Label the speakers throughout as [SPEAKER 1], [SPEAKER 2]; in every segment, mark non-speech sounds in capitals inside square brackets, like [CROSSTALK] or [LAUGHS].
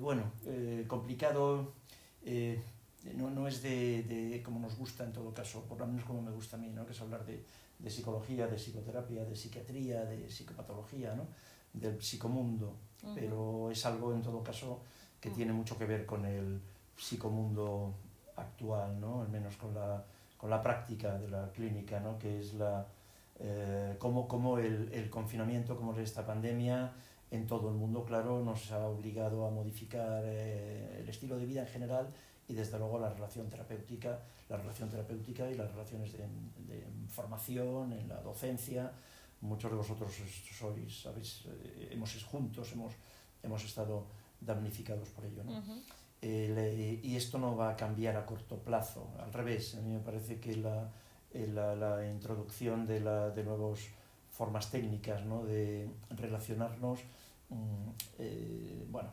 [SPEAKER 1] bueno, eh, complicado, eh, no, no, es de, de, como nos gusta en todo caso, por lo menos como me gusta a mí, ¿no? que es hablar de, de psicología, de psicoterapia, de psiquiatría, de psicopatología, ¿no? del psicomundo, uh -huh. pero es algo en todo caso que uh -huh. tiene mucho que ver con el psicomundo actual, ¿no? al menos con la, con la práctica de la clínica, ¿no? que es la, eh, cómo, cómo el, el, confinamiento, cómo esta pandemia en todo el mundo, claro, nos ha obligado a modificar eh, el estilo de vida en general y desde luego la relación terapéutica, la relación terapéutica y las relaciones de, de formación, en la docencia. Muchos de vosotros sois, sabéis, eh, hemos juntos, hemos, hemos estado damnificados por ello. ¿no? Uh -huh. eh, y esto no va a cambiar a corto plazo, al revés, a mí me parece que la, la, la introducción de, la, de nuevas formas técnicas ¿no? de relacionarnos, eh, bueno,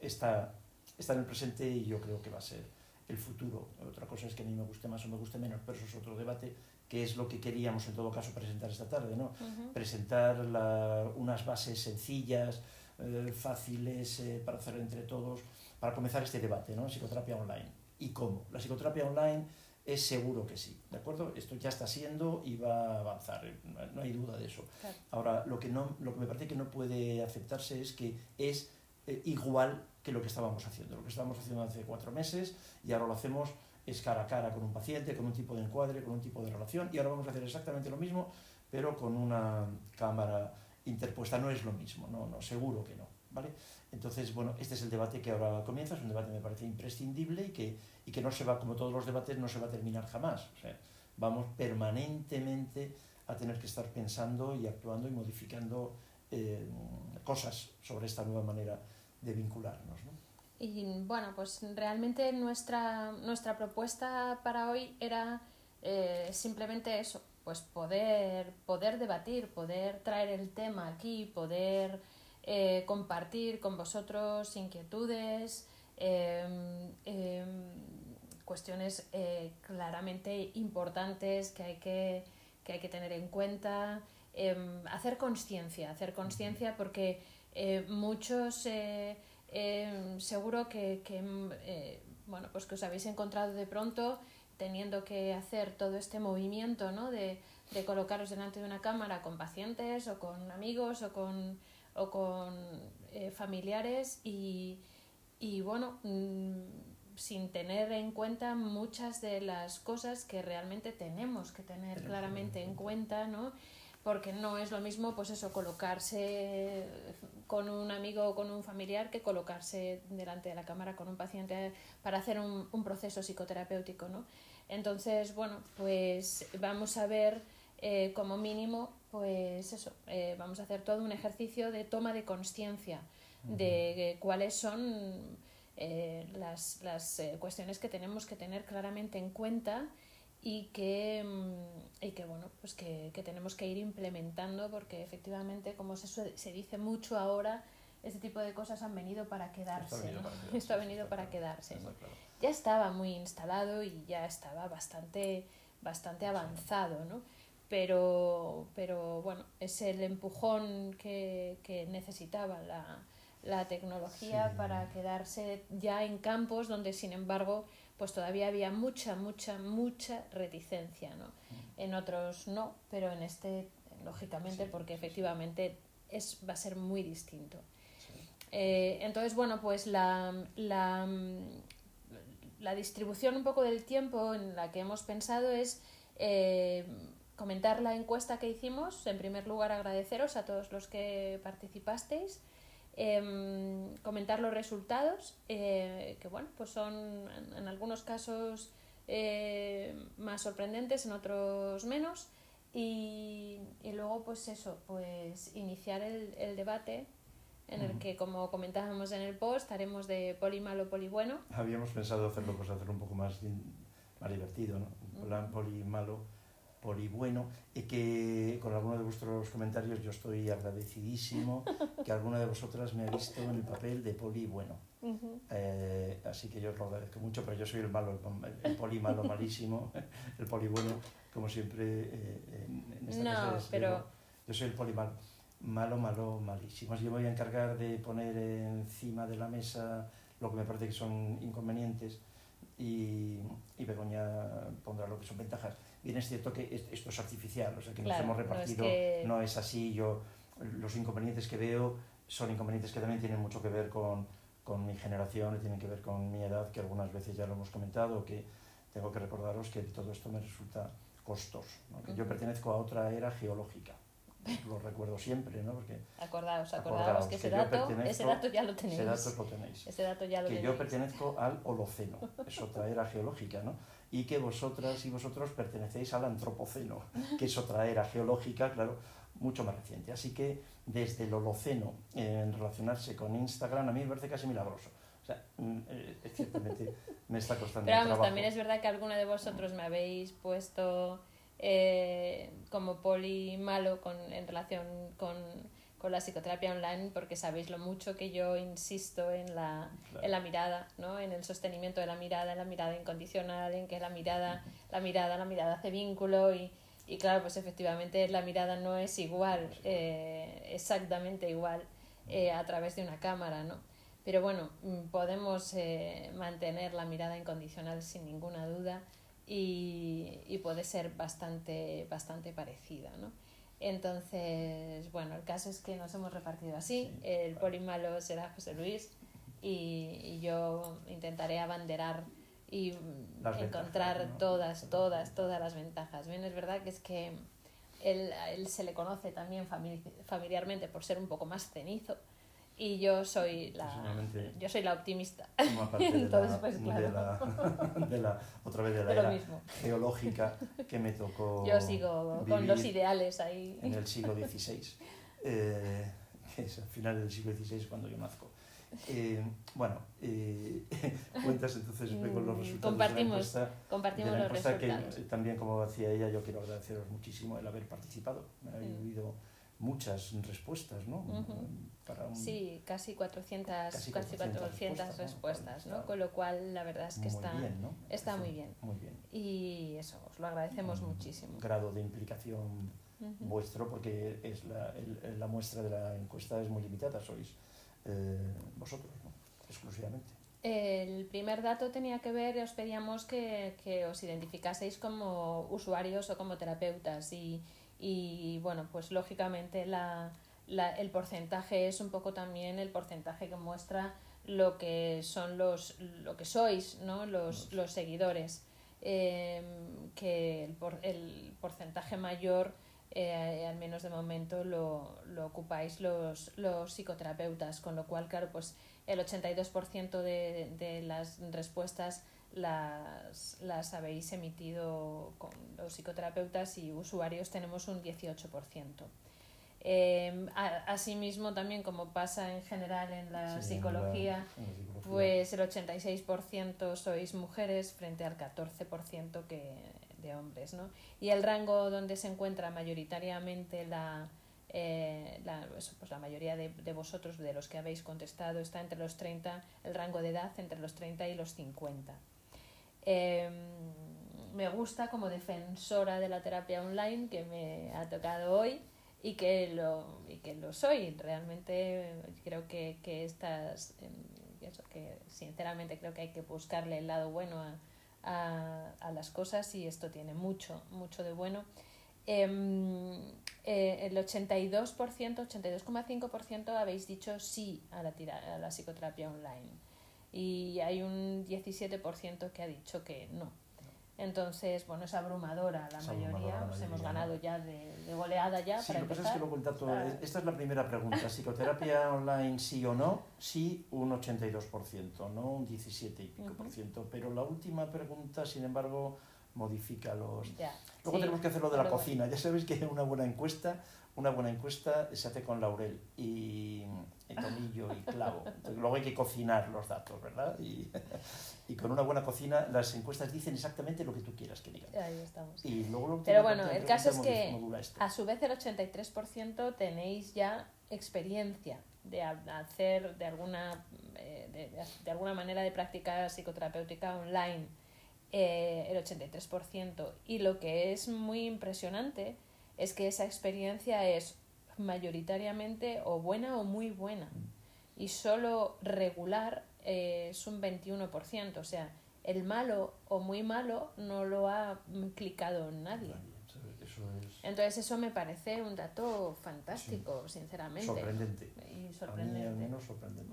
[SPEAKER 1] está, está en el presente y yo creo que va a ser el futuro. Otra cosa es que a mí me guste más o me guste menos, pero eso es otro debate, que es lo que queríamos en todo caso presentar esta tarde, ¿no? Uh -huh. Presentar la, unas bases sencillas, eh, fáciles eh, para hacer entre todos, para comenzar este debate, ¿no? Psicoterapia online. ¿Y cómo? La psicoterapia online es seguro que sí, ¿de acuerdo? Esto ya está siendo y va a avanzar, no, no hay duda de eso. Claro. Ahora, lo que, no, lo que me parece que no puede aceptarse es que es eh, igual que lo que estábamos haciendo. Lo que estábamos haciendo hace cuatro meses y ahora lo hacemos es cara a cara con un paciente, con un tipo de encuadre, con un tipo de relación y ahora vamos a hacer exactamente lo mismo, pero con una cámara interpuesta. No es lo mismo, no, no, seguro que no, ¿vale? Entonces, bueno, este es el debate que ahora comienza, es un debate me parece imprescindible y que, y que no se va, como todos los debates, no se va a terminar jamás. O sea, vamos permanentemente a tener que estar pensando y actuando y modificando eh, cosas sobre esta nueva manera de vincularnos. ¿no?
[SPEAKER 2] Y bueno, pues realmente nuestra, nuestra propuesta para hoy era eh, simplemente eso, pues poder, poder debatir, poder traer el tema aquí, poder eh, compartir con vosotros inquietudes, eh, eh, cuestiones eh, claramente importantes que hay que, que hay que tener en cuenta, eh, hacer conciencia, hacer conciencia porque eh, muchos seguro que, que bueno, pues que os habéis encontrado de pronto teniendo que hacer todo este movimiento ¿no? de, de colocaros delante de una cámara con pacientes o con amigos o con o con eh, familiares y, y bueno, mmm, sin tener en cuenta muchas de las cosas que realmente tenemos que tener claramente en cuenta, ¿no? Porque no es lo mismo, pues eso, colocarse con un amigo o con un familiar que colocarse delante de la cámara con un paciente para hacer un, un proceso psicoterapéutico, ¿no? Entonces, bueno, pues vamos a ver eh, como mínimo, pues eso, eh, vamos a hacer todo un ejercicio de toma de conciencia de cuáles son eh, las, las eh, cuestiones que tenemos que tener claramente en cuenta y que, mm, y que bueno, pues que, que, tenemos que ir implementando porque efectivamente, como se, se dice mucho ahora, este tipo de cosas han venido para quedarse. Esto ha venido, ¿no? para, [LAUGHS] quedarse, Esto ha venido para quedarse. ¿no? Claro. Ya estaba muy instalado y ya estaba bastante, bastante avanzado, ¿no? Pero, pero bueno, es el empujón que, que necesitaba la, la tecnología sí. para quedarse ya en campos donde, sin embargo, pues todavía había mucha, mucha, mucha reticencia, ¿no? Mm. En otros no, pero en este, lógicamente, sí, porque efectivamente es, va a ser muy distinto. Eh, entonces, bueno, pues la, la, la, distribución un poco del tiempo en la que hemos pensado es eh, comentar la encuesta que hicimos. En primer lugar, agradeceros a todos los que participasteis. Eh, comentar los resultados, eh, que bueno, pues son en, en algunos casos eh, más sorprendentes, en otros menos. Y, y, luego, pues eso, pues iniciar el, el debate en el que, como comentábamos en el post, haremos de poli malo, poli bueno.
[SPEAKER 1] Habíamos pensado hacerlo, pues hacerlo un poco más, más divertido, ¿no? Plan poli malo poli bueno y que con alguno de vuestros comentarios yo estoy agradecidísimo [LAUGHS] que alguna de vosotras me ha visto en el papel de poli bueno. Uh -huh. eh, así que yo os lo agradezco mucho, pero yo soy el malo, el, el poli malo malísimo, el poli bueno, como siempre eh, en, en esta
[SPEAKER 2] no,
[SPEAKER 1] casa
[SPEAKER 2] pero...
[SPEAKER 1] yo soy el poli malo. malo, malo, malísimo. Yo me voy a encargar de poner encima de la mesa lo que me parece que son inconvenientes y, y Begoña pondrá lo que son ventajas. Bien es cierto que esto es artificial, o sea que
[SPEAKER 2] Claro,
[SPEAKER 1] nos hemos
[SPEAKER 2] no es
[SPEAKER 1] repartido,
[SPEAKER 2] que-
[SPEAKER 1] no es así, yo los inconvenientes que veo son inconvenientes que también tienen mucho que ver con, con mi generación y tienen que ver con mi edad, que algunas veces ya lo hemos comentado, que tengo que recordaros que todo esto me resulta costoso, ¿no? que yo pertenezco a otra era geológica, lo recuerdo siempre, ¿no? porque
[SPEAKER 2] Acordaos,
[SPEAKER 1] Acordaos
[SPEAKER 2] acordaos que ese
[SPEAKER 1] que
[SPEAKER 2] dato, ese dato ya lo tenéis.
[SPEAKER 1] ese dato lo tenéis.
[SPEAKER 2] Ese dato ya lo
[SPEAKER 1] que
[SPEAKER 2] tenéis.
[SPEAKER 1] yo pertenezco al Holoceno, es otra era geológica, ¿no? Y que vosotras y vosotros pertenecéis al Antropoceno, que es otra era geológica, claro, mucho más reciente. Así que desde el Holoceno, en relacionarse con Instagram, a mí me parece casi milagroso. O sea, mm, eh, ciertamente me está costando
[SPEAKER 2] Pero vamos,
[SPEAKER 1] trabajo.
[SPEAKER 2] también es verdad que alguno de vosotros me habéis puesto eh, como poli malo con, en relación con, con la psicoterapia online porque sabéis lo mucho que yo insisto en la,
[SPEAKER 1] Claro.
[SPEAKER 2] en la mirada, ¿no? en el sostenimiento de la mirada, en la mirada incondicional, en que la mirada, la mirada, la mirada hace vínculo y, y claro, pues efectivamente la mirada no es igual, eh, exactamente igual eh, a través de una cámara, ¿no? Pero bueno, mm, podemos eh, mantener la mirada incondicional sin ninguna duda y, y puede ser bastante, bastante parecida, ¿no? Entonces, bueno, el caso es que nos hemos repartido así.
[SPEAKER 1] Sí,
[SPEAKER 2] el
[SPEAKER 1] claro.
[SPEAKER 2] poli malo será José Luis y, y yo intentaré abanderar y
[SPEAKER 1] Las
[SPEAKER 2] encontrar
[SPEAKER 1] ventajas, ¿no?
[SPEAKER 2] todas, todas, todas las ventajas. Bien, es verdad que es que él, él se le conoce también fami- familiarmente por ser un poco más cenizo y yo soy la, yo soy la optimista. [LAUGHS] Entonces,
[SPEAKER 1] la,
[SPEAKER 2] pues, claro.
[SPEAKER 1] de, la, de la- otra vez de la
[SPEAKER 2] De
[SPEAKER 1] era
[SPEAKER 2] mismo.
[SPEAKER 1] geológica que me tocó
[SPEAKER 2] Yo sigo con los ideales ahí.
[SPEAKER 1] en el siglo XVI, eh, que es al final del siglo XVI cuando yo nazco. Eh, bueno, eh, [LAUGHS] cuentas entonces con los
[SPEAKER 2] Mm,
[SPEAKER 1] resultados
[SPEAKER 2] compartimos
[SPEAKER 1] de la encuesta.
[SPEAKER 2] Compartimos
[SPEAKER 1] de la
[SPEAKER 2] los resultados.
[SPEAKER 1] que también, como decía ella, yo quiero agradeceros muchísimo el haber participado. Me ha
[SPEAKER 2] Mm.
[SPEAKER 1] Muchas respuestas, ¿no?
[SPEAKER 2] Ujú.
[SPEAKER 1] Para un-
[SPEAKER 2] Sí, casi 400,
[SPEAKER 1] Casi
[SPEAKER 2] casi
[SPEAKER 1] 400
[SPEAKER 2] 400
[SPEAKER 1] respuestas,
[SPEAKER 2] respuestas,
[SPEAKER 1] ¿no?
[SPEAKER 2] Con lo cual, la verdad es que
[SPEAKER 1] muy
[SPEAKER 2] está,
[SPEAKER 1] bien, ¿no?
[SPEAKER 2] está
[SPEAKER 1] Eso,
[SPEAKER 2] muy bien.
[SPEAKER 1] Muy bien.
[SPEAKER 2] Y eso, os lo agradecemos
[SPEAKER 1] Un
[SPEAKER 2] muchísimo.
[SPEAKER 1] grado de implicación
[SPEAKER 2] Ujú.
[SPEAKER 1] vuestro, porque es la, el- la muestra de la encuesta es muy limitada, sois eh, vosotros, ¿no? exclusivamente.
[SPEAKER 2] El primer dato tenía que ver, os pedíamos que, que os identificaseis como usuarios o como terapeutas y, y, bueno, pues lógicamente la, la- el porcentaje es un poco también el porcentaje que muestra lo que son los lo que sois, ¿no? Los, los seguidores. Eh, que el, por- el porcentaje mayor, eh, al menos de momento, lo, lo ocupáis los, los psicoterapeutas, con lo cual, claro, pues el 82% de, de las respuestas las, las habéis emitido con los psicoterapeutas y usuarios tenemos un 18%. Eh, a- asimismo, también como pasa en general en la
[SPEAKER 1] Sí, en
[SPEAKER 2] psicología,
[SPEAKER 1] la- en la psicología.
[SPEAKER 2] pues el 86% sois mujeres frente al 14% que de hombres, ¿no? Y el rango donde se encuentra mayoritariamente la, eh, la, pues la mayoría de, de vosotros, de los que habéis contestado, está entre los 30, el rango de edad entre los 30 y los 50. Eh, me gusta como defensora de la terapia online que me ha tocado hoy y que lo, y que lo soy. Realmente eh, creo que, que estas, em, eso, que sinceramente creo que hay que buscarle el lado bueno a, a, las cosas y esto tiene mucho, mucho de bueno. Em, eh, el 82%, 82,5% habéis dicho sí a la, tira- a la psicoterapia online y hay un 17% que ha dicho que no. Entonces, bueno, es abrumadora la
[SPEAKER 1] Es
[SPEAKER 2] mayoría,
[SPEAKER 1] abrumadora
[SPEAKER 2] pues hemos ganado
[SPEAKER 1] ¿no?
[SPEAKER 2] ya de, de goleada ya
[SPEAKER 1] Sí,
[SPEAKER 2] para
[SPEAKER 1] lo que pasa es que el dato,
[SPEAKER 2] Ah.
[SPEAKER 1] esta es la primera pregunta, [LAUGHS] psicoterapia online sí o no, sí un 82%, no un 17 y pico por ciento, pero la última pregunta, sin embargo, modifica los...
[SPEAKER 2] Ya,
[SPEAKER 1] Luego
[SPEAKER 2] sí,
[SPEAKER 1] tenemos que hacer lo de la
[SPEAKER 2] bueno.
[SPEAKER 1] cocina, ya sabéis que una buena encuesta, una buena encuesta se hace con laurel y tomillo y clavo, Entonces, luego hay que cocinar los datos, ¿verdad? Y, y con una buena cocina las encuestas dicen exactamente lo que tú quieras que digan.
[SPEAKER 2] Ahí estamos.
[SPEAKER 1] Y luego
[SPEAKER 2] Pero bueno, el caso es que a su vez el 83% tenéis ya experiencia de ha- hacer de alguna, eh, de, de- de alguna manera de práctica psicoterapéutica online, eh, el 83%. Y lo que es muy impresionante es que esa experiencia es mayoritariamente o buena o muy buena. Y solo regular eh, es un 21%. O sea, el malo o muy malo no lo ha clicado nadie. Entonces eso me parece un dato fantástico, sinceramente.
[SPEAKER 1] Sorprendente.
[SPEAKER 2] Y sorprendente.
[SPEAKER 1] A mí al menos sorprendente.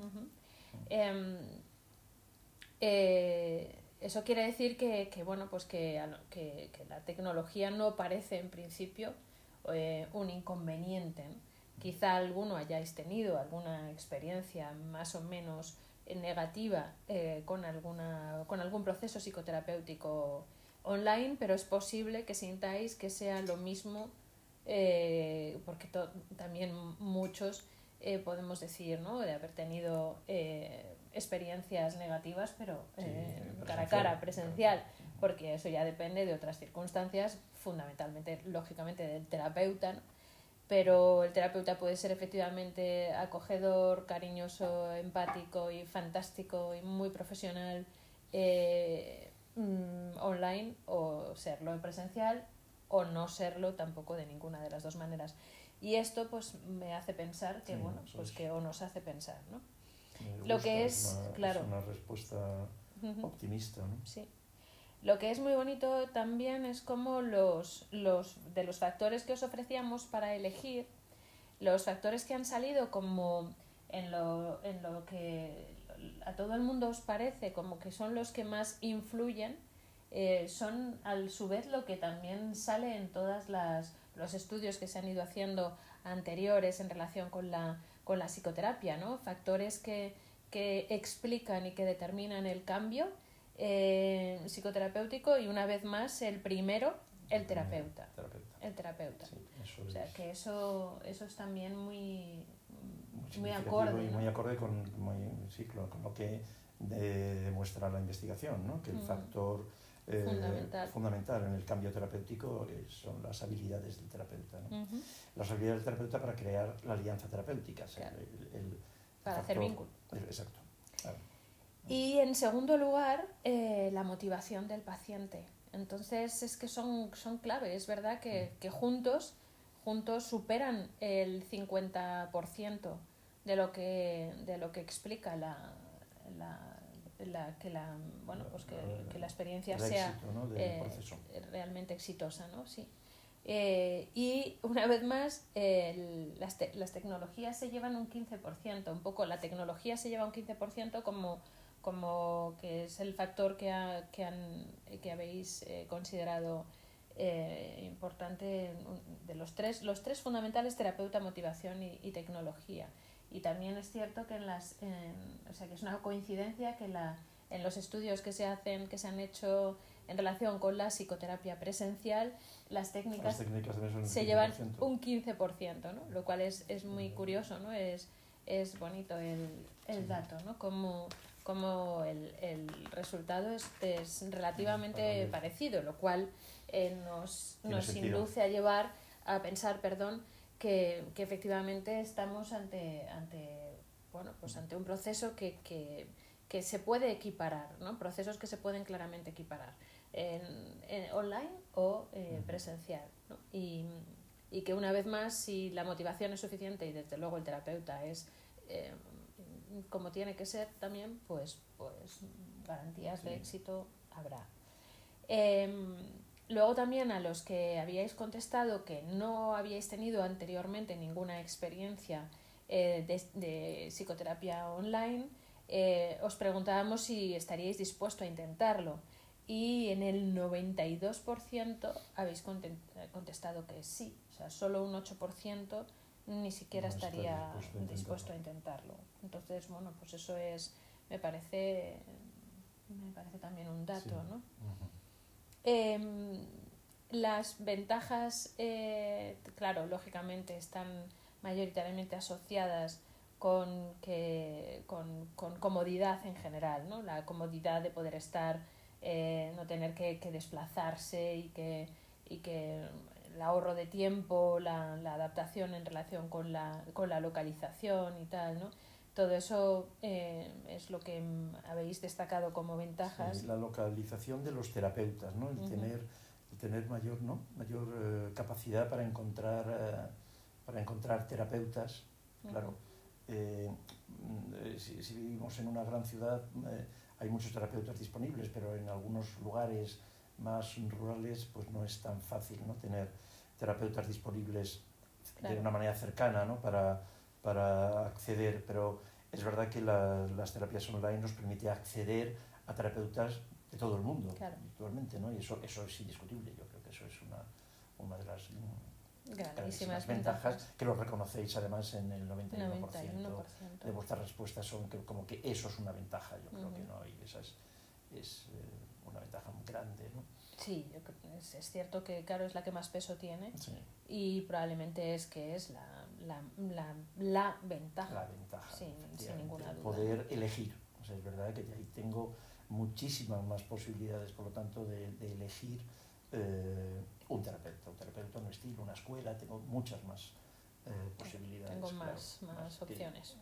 [SPEAKER 2] Em, eh, eso quiere decir que, que bueno, pues que, que, que, la tecnología no parece en principio eh, un inconveniente. Quizá alguno hayáis tenido alguna experiencia más o menos negativa eh, con, alguna, con algún proceso psicoterapéutico online, pero es posible que sintáis que sea lo mismo, eh, porque también muchos eh, podemos decir, ¿no? De haber tenido eh, experiencias negativas, pero cara a cara, presencial, porque eso ya depende de otras circunstancias, fundamentalmente, lógicamente, del terapeuta, pero el terapeuta puede ser efectivamente acogedor, cariñoso, empático y fantástico y muy profesional mm, online o serlo en presencial o no serlo tampoco de ninguna de las dos maneras. Y esto pues me hace pensar que, bueno, pues que o nos hace pensar, ¿no?
[SPEAKER 1] Lo que es, claro. Es una respuesta optimista, ¿no?
[SPEAKER 2] Sí. Lo que es muy bonito también es como los, los de los factores que os ofrecíamos para elegir, los factores que han salido como en lo, en lo que a todo el mundo os parece como que son los que más influyen, eh, son a su vez lo que también sale en todas las los estudios que se han ido haciendo anteriores en relación con la, con la psicoterapia, ¿no? Factores que, que explican y que determinan el cambio eh, psicoterapéutico y una vez más el primero, el terapeuta. El terapeuta. o sea, que eso, eso es también muy, muy, acorde.
[SPEAKER 1] Y muy acorde con, sí, con lo que demuestra la investigación, ¿no? que el factor
[SPEAKER 2] eh,
[SPEAKER 1] fundamental. en el cambio terapéutico eh, son las habilidades del terapeuta. ¿no? Las habilidades del terapeuta para crear la alianza terapéutica. el,
[SPEAKER 2] para hacer vínculo.
[SPEAKER 1] Exacto.
[SPEAKER 2] Y en segundo lugar, eh, la motivación del paciente. Entonces es que son, son clave. Es verdad que, mm. que juntos, juntos superan el 50% de lo que, de lo que explica la, la la, que la bueno pues que, que la experiencia sea
[SPEAKER 1] eh,
[SPEAKER 2] realmente exitosa no sí eh, y una vez más las, las tecnologías se llevan un 15% un poco la tecnología se lleva un 15% como como que es el factor que, ha, que, han, que habéis eh, considerado importante de los tres los tres fundamentales terapeuta motivación y, y tecnología y también es cierto que en las o sea que es una coincidencia que la, en los estudios que se hacen que se han hecho en relación con la psicoterapia presencial las técnicas, se llevan un 15%, ¿no? lo cual es, es muy curioso, ¿no? es, es bonito el, el dato, ¿no? como, como el, el resultado es, es relativamente parecido, lo cual eh, nos, nos induce a llevar a pensar, perdón, que, que efectivamente estamos ante, ante, bueno, pues ante un proceso que, que, que se puede equiparar, ¿no? procesos que se pueden claramente equiparar en, en online o eh, presencial. ¿no? Y, y, que una vez más, si la motivación es suficiente y desde luego el terapeuta es eh, como tiene que ser también, pues, pues garantías de éxito habrá. Eh, Luego también a los que habíais contestado que no habíais tenido anteriormente ninguna experiencia eh, de, psicoterapia online, eh, os preguntábamos si estaríais dispuesto a intentarlo. Y en el 92% habéis contestado que sí, o sea, solo un 8% ni siquiera estaría dispuesto, a intentarlo. Entonces, bueno, pues eso es, me parece, me parece también un dato, ¿no? Em, las ventajas, eh, claro, lógicamente están mayoritariamente asociadas con, que, con, con, comodidad en general, ¿no? la comodidad de poder estar, eh, no tener que, que, desplazarse y que, y que el ahorro de tiempo, la, la adaptación en relación con la, con la localización y tal, ¿no? Todo eso eh, es lo que habéis destacado como ventajas.
[SPEAKER 1] la localización de los terapeutas, ¿no? el, tener, el tener mayor, ¿no? mayor eh, capacidad para encontrar para encontrar terapeutas, claro. Eh, mm, si, si, vivimos en una gran ciudad, eh, hay muchos terapeutas disponibles, pero en algunos lugares más rurales pues no es tan fácil ¿no? tener terapeutas disponibles claro. de una manera cercana ¿no? para, para acceder, pero es verdad que la, las terapias online nos permite acceder a terapeutas de todo el mundo
[SPEAKER 2] claro.
[SPEAKER 1] actualmente, ¿no? y eso, eso es indiscutible, yo creo que eso es una, una de las
[SPEAKER 2] grandísimas
[SPEAKER 1] ventajas,
[SPEAKER 2] ventajas
[SPEAKER 1] que lo reconocéis además en el 91%,
[SPEAKER 2] 91%.
[SPEAKER 1] de vuestras respuestas son que, como que eso es una ventaja, yo creo
[SPEAKER 2] Ujú.
[SPEAKER 1] que no, y esa es, es eh, una ventaja muy grande, ¿no?
[SPEAKER 2] Sí, yo creo que es, cierto que, claro, es la que más peso tiene
[SPEAKER 1] Sí,
[SPEAKER 2] y probablemente es que es la, la, la, la ventaja.
[SPEAKER 1] la ventaja.
[SPEAKER 2] Sin- ninguna duda.
[SPEAKER 1] Poder elegir, o sea, es verdad que ahí tengo muchísimas más posibilidades, por lo tanto, de, de elegir eh, un terapeuta, un terapeuta, un estilo, una escuela, tengo muchas más eh, posibilidades.
[SPEAKER 2] Tengo
[SPEAKER 1] claro,
[SPEAKER 2] más, más
[SPEAKER 1] que-
[SPEAKER 2] opciones.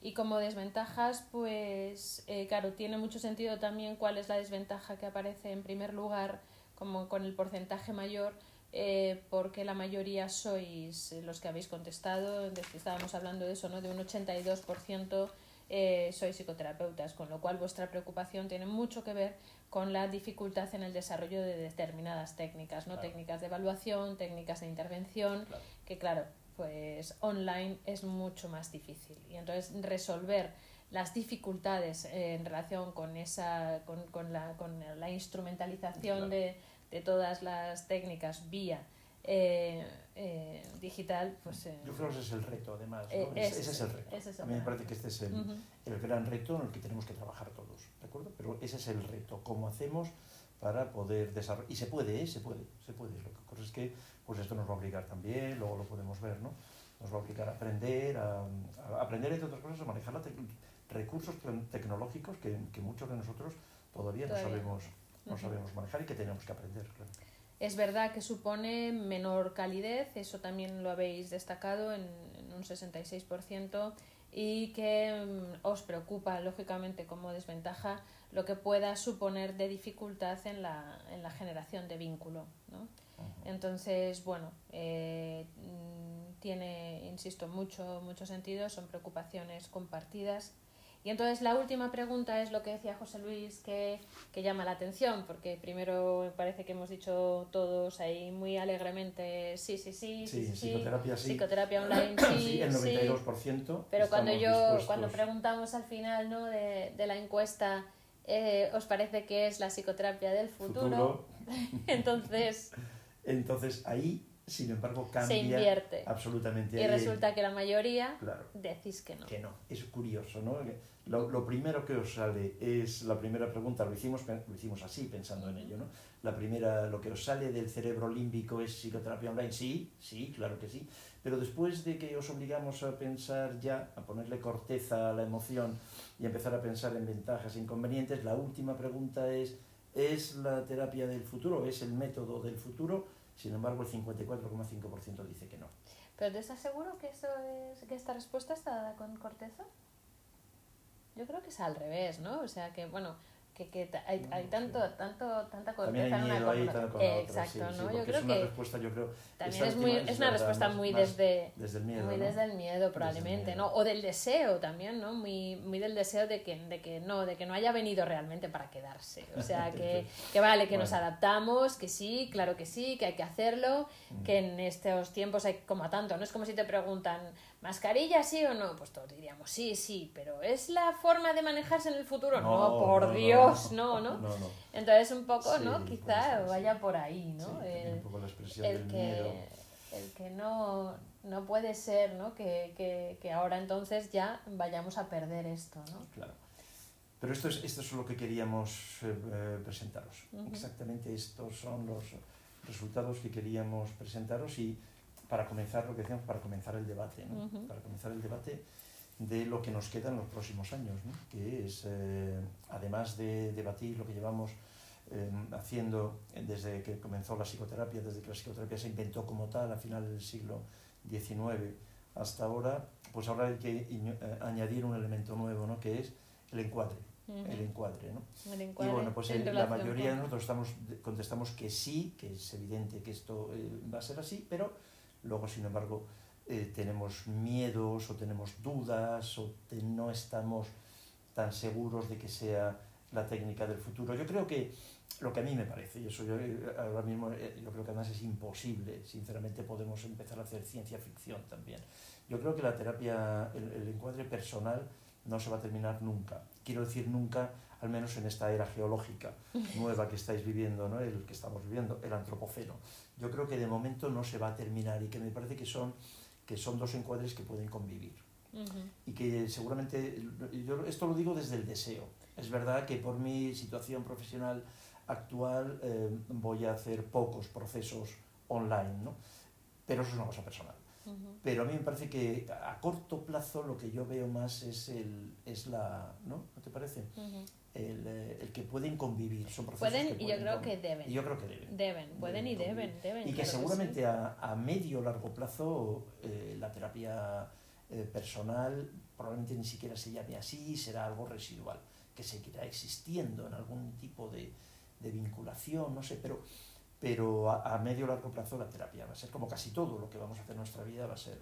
[SPEAKER 2] Y como desventajas, pues eh, claro, tiene mucho sentido también cuál es la desventaja que aparece en primer lugar, como con el porcentaje mayor, eh, porque la mayoría sois eh, los que habéis contestado, estábamos hablando de eso, ¿no? De un 82% eh, sois psicoterapeutas, con lo cual vuestra preocupación tiene mucho que ver con la dificultad en el desarrollo de determinadas técnicas, ¿no?
[SPEAKER 1] Claro.
[SPEAKER 2] Técnicas de evaluación, técnicas de intervención,
[SPEAKER 1] Claro.
[SPEAKER 2] que claro, pues online es mucho más difícil. Y entonces resolver las dificultades eh, en relación con esa con, con la, con la instrumentalización
[SPEAKER 1] Claro.
[SPEAKER 2] de, de todas las técnicas vía eh, eh, digital, pues eh,
[SPEAKER 1] Yo creo que ese es el reto, además. ¿no?
[SPEAKER 2] Eh,
[SPEAKER 1] Ese-
[SPEAKER 2] ese es
[SPEAKER 1] el reto.
[SPEAKER 2] es el
[SPEAKER 1] A mí me parece que este es el,
[SPEAKER 2] ujú,
[SPEAKER 1] el gran reto en el que tenemos que trabajar todos, ¿de acuerdo? Pero ese es el reto, cómo hacemos para poder desarrollar, y se puede, ¿eh? se puede, se puede, lo que ocurre es que pues esto nos va a obligar también, luego lo podemos ver, ¿no? Nos va a obligar a aprender, a, a aprender entre otras cosas, a manejar la recursos te- tecnológicos que, que muchos de nosotros todavía,
[SPEAKER 2] Todavía
[SPEAKER 1] no sabemos no sabemos manejar y que tenemos que aprender, claro.
[SPEAKER 2] Es verdad que supone menor calidez, eso también lo habéis destacado en, en un 66%, y que mm, os preocupa, lógicamente, como desventaja lo que pueda suponer de dificultad en la, en la generación de vínculo. ¿no? Entonces, bueno, eh, mm, tiene, insisto, mucho, mucho sentido, son preocupaciones compartidas. Y entonces la última pregunta es lo que decía José Luis, que, que llama la atención, porque primero me parece que hemos dicho todos ahí muy alegremente, sí, sí, sí, sí,
[SPEAKER 1] Sí,
[SPEAKER 2] sí, sí,
[SPEAKER 1] psicoterapia sí.
[SPEAKER 2] psicoterapia online, sí,
[SPEAKER 1] Sí, el
[SPEAKER 2] sí.
[SPEAKER 1] 92%.
[SPEAKER 2] Pero cuando yo,
[SPEAKER 1] dispuestos-
[SPEAKER 2] cuando preguntamos al final ¿no? de, de la encuesta, eh, ¿os parece que es la psicoterapia del futuro? [LAUGHS] Entonces
[SPEAKER 1] Entonces ahí, sin embargo,
[SPEAKER 2] se
[SPEAKER 1] cambia
[SPEAKER 2] invierte.
[SPEAKER 1] absolutamente.
[SPEAKER 2] Y
[SPEAKER 1] Ahí-
[SPEAKER 2] resulta que la mayoría
[SPEAKER 1] Claro,
[SPEAKER 2] decís que no.
[SPEAKER 1] que no. Es curioso, ¿no? Lo, lo primero que os sale es la primera pregunta, lo hicimos, lo hicimos así, pensando en ello, ¿no? La primera, lo que os sale del cerebro límbico es psicoterapia online. Sí, sí, claro que sí. Pero después de que os obligamos a pensar ya, a ponerle corteza a la emoción y empezar a pensar en ventajas e inconvenientes, la última pregunta es, ¿es la terapia del futuro? ¿Es el método del futuro? Sin embargo, el 54,5% dice que no.
[SPEAKER 2] ¿Pero te estás seguro que, eso es, que esta respuesta está dada con corteza? Yo creo que es al revés, ¿no? O sea, que, bueno, que, que hay, hay
[SPEAKER 1] No,
[SPEAKER 2] tanto,
[SPEAKER 1] sí.
[SPEAKER 2] tanto, tanta
[SPEAKER 1] También
[SPEAKER 2] corteza
[SPEAKER 1] hay
[SPEAKER 2] en una
[SPEAKER 1] ahí con otra,
[SPEAKER 2] Exacto,
[SPEAKER 1] sí,
[SPEAKER 2] ¿no? Yo
[SPEAKER 1] es
[SPEAKER 2] creo
[SPEAKER 1] una
[SPEAKER 2] que
[SPEAKER 1] respuesta, yo creo,
[SPEAKER 2] también es, muy, es una respuesta
[SPEAKER 1] más-
[SPEAKER 2] muy desde,
[SPEAKER 1] desde el miedo,
[SPEAKER 2] muy
[SPEAKER 1] ¿no?
[SPEAKER 2] desde el miedo probablemente,
[SPEAKER 1] miedo.
[SPEAKER 2] ¿no? O del deseo también, ¿no? Muy, muy del deseo de que, de que no, de que no haya venido realmente para quedarse. O sea, [LAUGHS] que, que vale, que nos adaptamos, que sí, claro que sí, que hay que hacerlo,
[SPEAKER 1] Mm.
[SPEAKER 2] que en estos tiempos hay como a tanto, no es como si te preguntan, ¿mascarilla sí o no? Pues todos diríamos sí, sí, pero ¿es la forma de manejarse en el futuro? No, por Dios, no, ¿no?
[SPEAKER 1] No.
[SPEAKER 2] Entonces un poco,
[SPEAKER 1] Sí,
[SPEAKER 2] ¿no? Quizá
[SPEAKER 1] ser,
[SPEAKER 2] vaya por ahí, ¿no?
[SPEAKER 1] Sí,
[SPEAKER 2] el,
[SPEAKER 1] un poco la expresión
[SPEAKER 2] el
[SPEAKER 1] del miedo.
[SPEAKER 2] que, el que no, no puede ser, ¿no? Que, que, que ahora entonces ya vayamos a perder esto, ¿no?
[SPEAKER 1] Claro. Pero esto es, esto es lo que queríamos eh, eh, presentaros. Exactamente estos son los resultados que queríamos presentaros y para comenzar lo que decíamos, para comenzar el debate, ¿no?
[SPEAKER 2] Ujú.
[SPEAKER 1] Para comenzar el debate de lo que nos queda en los próximos años, ¿no? que es, eh, además de debatir lo que llevamos eh, haciendo desde que comenzó la psicoterapia, desde que la psicoterapia se inventó como tal a final del siglo XIX hasta ahora, pues ahora hay que eh, añadir un elemento nuevo, ¿no? que es el encuadre, el encuadre, ¿no?
[SPEAKER 2] El
[SPEAKER 1] Y
[SPEAKER 2] encuadre
[SPEAKER 1] bueno, pues eh, la mayoría
[SPEAKER 2] con-
[SPEAKER 1] de nosotros estamos, contestamos que sí, que es evidente que esto eh, va a ser así, pero luego, sin embargo, eh, tenemos miedos o tenemos dudas o no estamos tan seguros de que sea la técnica del futuro. Yo creo que lo que a mí me parece, y eso yo eh, ahora mismo eh, yo creo que además es imposible, sinceramente podemos empezar a hacer ciencia ficción también. Yo creo que la terapia, el, el encuadre personal no se va a terminar nunca. Quiero decir nunca, al menos en esta era geológica [LAUGHS] nueva que estáis viviendo, ¿no? el que estamos viviendo, el antropoceno. Yo creo que de momento no se va a terminar y que me parece que son, que son dos encuadres que pueden convivir. Uh -huh. Y que seguramente, yo esto lo digo desde el deseo. Es verdad que por mi situación profesional actual eh, voy a hacer pocos procesos online, ¿no? pero eso es una cosa personal. Uh -huh. Pero a mí me parece que a corto plazo lo que yo veo más es, el, es la... ¿No? ¿No te parece? Uh -huh. El, eh, el, que pueden convivir. Son procesos
[SPEAKER 2] pueden,
[SPEAKER 1] que
[SPEAKER 2] y yo creo que deben.
[SPEAKER 1] Y yo creo que deben.
[SPEAKER 2] Deben, pueden deben y deben, deben.
[SPEAKER 1] Y que seguramente que sí. a, a, medio largo plazo eh, la terapia eh, personal probablemente ni siquiera se llame así, será algo residual, que seguirá existiendo en algún tipo de, de vinculación, no sé, pero pero a, a medio largo plazo la terapia va a ser como casi todo lo que vamos a hacer en nuestra vida va a ser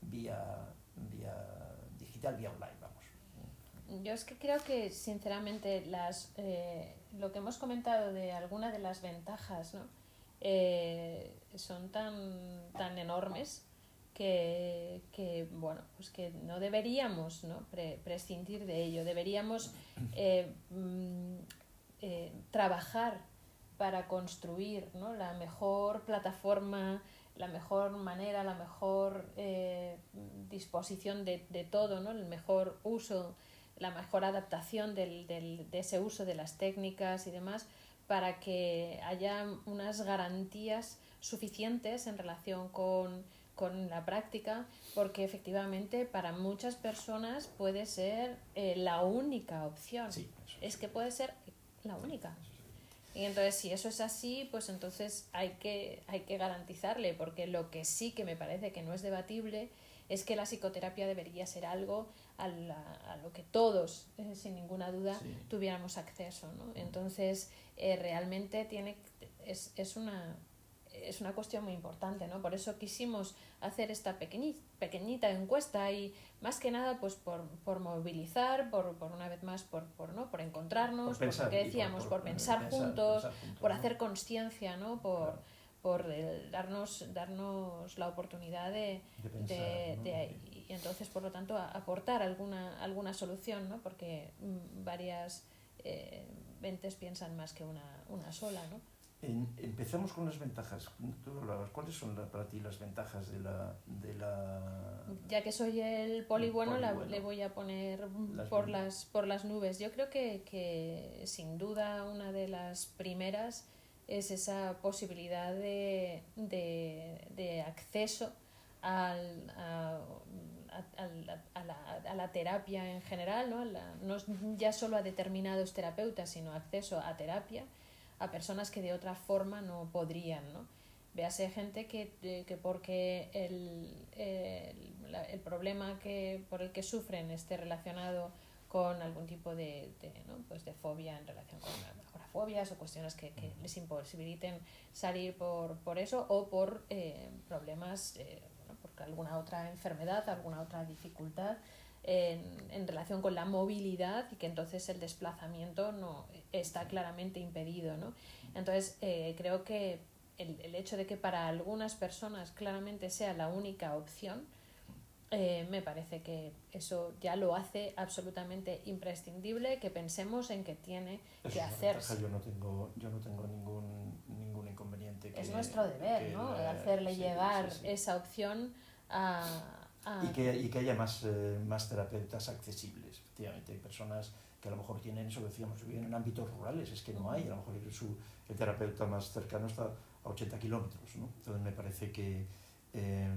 [SPEAKER 1] vía, vía digital, vía online.
[SPEAKER 2] Yo es que creo que sinceramente las, eh, lo que hemos comentado de alguna de las ventajas ¿no? eh, son tan, tan enormes que, que, bueno, pues que no deberíamos ¿no? Pre prescindir de ello, deberíamos eh, eh, trabajar para construir ¿no? la mejor plataforma, la mejor manera, la mejor disposición de, de, todo, ¿no? el mejor uso, la mejor adaptación del, del, de ese uso de las técnicas y demás, para que haya unas garantías suficientes en relación con, con la práctica, porque efectivamente para muchas personas puede ser eh, la única opción.
[SPEAKER 1] Sí,
[SPEAKER 2] es que puede ser la única. Y entonces, si eso es así, pues entonces hay que, hay que garantizarle, porque lo que sí que me parece que no es debatible es que la psicoterapia debería ser algo a, la, a lo que todos, eh, sin ninguna duda, sí. tuviéramos acceso. ¿no? Entonces, eh, realmente tiene, es, es, una, es una cuestión muy importante. ¿no? Por eso quisimos hacer esta pequeñita, pequeñita encuesta y más que nada pues por, por movilizar, por, por una vez más por, por, ¿no? por encontrarnos, por, pensar, por lo que decíamos, por, pensar, pensar, juntos, pensar juntos, por ¿no? hacer conciencia, ¿no? por, claro. por el, darnos, darnos la oportunidad de,
[SPEAKER 1] de, pensar,
[SPEAKER 2] de,
[SPEAKER 1] ¿no?
[SPEAKER 2] de y entonces por lo tanto aportar alguna, alguna solución, ¿no? porque mm, varias eh, mentes piensan más que una, una sola. ¿no?
[SPEAKER 1] En, empezamos con las ventajas. ¿Cuáles son la, para ti las ventajas de la, de la...
[SPEAKER 2] Ya que soy el poli bueno, la, le voy a poner las por, las, por las nubes. Yo creo que, que sin duda una de las primeras es esa posibilidad de, de, de acceso al, a, a, a, la, a, la, terapia en general, ¿no? La, no ya solo a determinados terapeutas, sino acceso a terapia a personas que de otra forma no podrían, ¿no? Véase gente que, que porque el, el, el, problema que, por el que sufren esté relacionado con algún tipo de, de, ¿no? pues de fobia en relación con agorafobias o cuestiones que, que les imposibiliten salir por, por eso o por eh, problemas, eh, alguna otra enfermedad, alguna otra dificultad en, en, relación con la movilidad y que entonces el desplazamiento no está claramente impedido. ¿no? Entonces, eh, creo que el, el, hecho de que para algunas personas claramente sea la única opción, eh, me parece que eso ya lo hace absolutamente imprescindible que pensemos en que tiene
[SPEAKER 1] eso
[SPEAKER 2] que hacerse.
[SPEAKER 1] Yo no tengo, yo no tengo ningún, ningún inconveniente. Que,
[SPEAKER 2] es nuestro deber, ¿no? Hacerle
[SPEAKER 1] sí,
[SPEAKER 2] llegar
[SPEAKER 1] sí, sí.
[SPEAKER 2] esa opción a, Ah.
[SPEAKER 1] Y, que, y que haya más, eh, más terapeutas accesibles, efectivamente. Hay personas que a lo mejor tienen eso, decíamos, viven en ámbitos rurales, es que no hay, a lo mejor el, su, el terapeuta más cercano está a 80 kilómetros, ¿no? Entonces me parece que eh,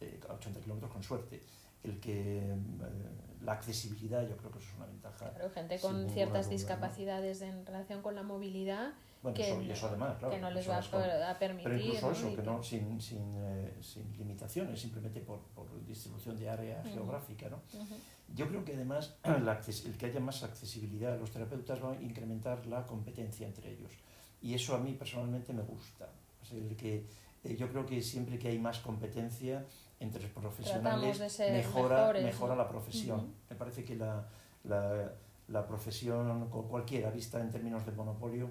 [SPEAKER 1] eh, a 80 kilómetros con suerte. El que eh, la accesibilidad, yo creo que eso es una ventaja.
[SPEAKER 2] Claro, gente con ciertas duda, discapacidades ¿no? en relación con la movilidad
[SPEAKER 1] bueno,
[SPEAKER 2] que,
[SPEAKER 1] eso, y eso además, claro,
[SPEAKER 2] que no les va a, a, permitir.
[SPEAKER 1] Pero incluso
[SPEAKER 2] ¿no?
[SPEAKER 1] eso, que no, sin, sin, eh, sin limitaciones, simplemente por, por, distribución de área uh -huh. geográfica. ¿no? Uh -huh. Yo creo que además [CLEARS THROAT] la, el que haya más accesibilidad a los terapeutas va a incrementar la competencia entre ellos. Y eso a mí personalmente me gusta. O sea, el, que, eh, yo creo que siempre que hay más competencia entre
[SPEAKER 2] Tratamos
[SPEAKER 1] profesionales, mejora,
[SPEAKER 2] mejores,
[SPEAKER 1] mejora
[SPEAKER 2] ¿no?
[SPEAKER 1] la profesión.
[SPEAKER 2] Ujú.
[SPEAKER 1] Me parece que la, la, la profesión, cu- cualquiera vista en términos de monopolio,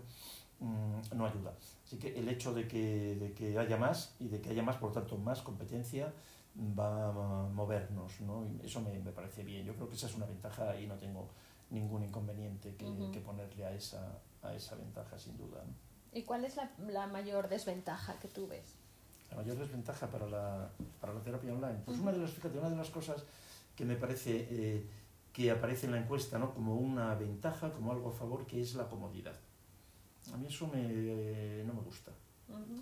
[SPEAKER 1] mm, no ayuda. Así que el hecho de que, de que haya más y de que haya más, por lo tanto, más competencia, va a movernos, ¿no? Y eso me, me parece bien. Yo creo que esa es una ventaja y no tengo ningún inconveniente que, que ponerle a esa, a esa ventaja, sin duda. ¿no?
[SPEAKER 2] ¿Y cuál es la, la mayor desventaja que tú ves?
[SPEAKER 1] La mayor desventaja para la, para la terapia online. Pues
[SPEAKER 2] Ujú.
[SPEAKER 1] una de las, fíjate, una de las cosas que me parece eh, que aparece en la encuesta ¿no? como una ventaja, como algo a favor, que es la comodidad. A mí eso me, no me gusta.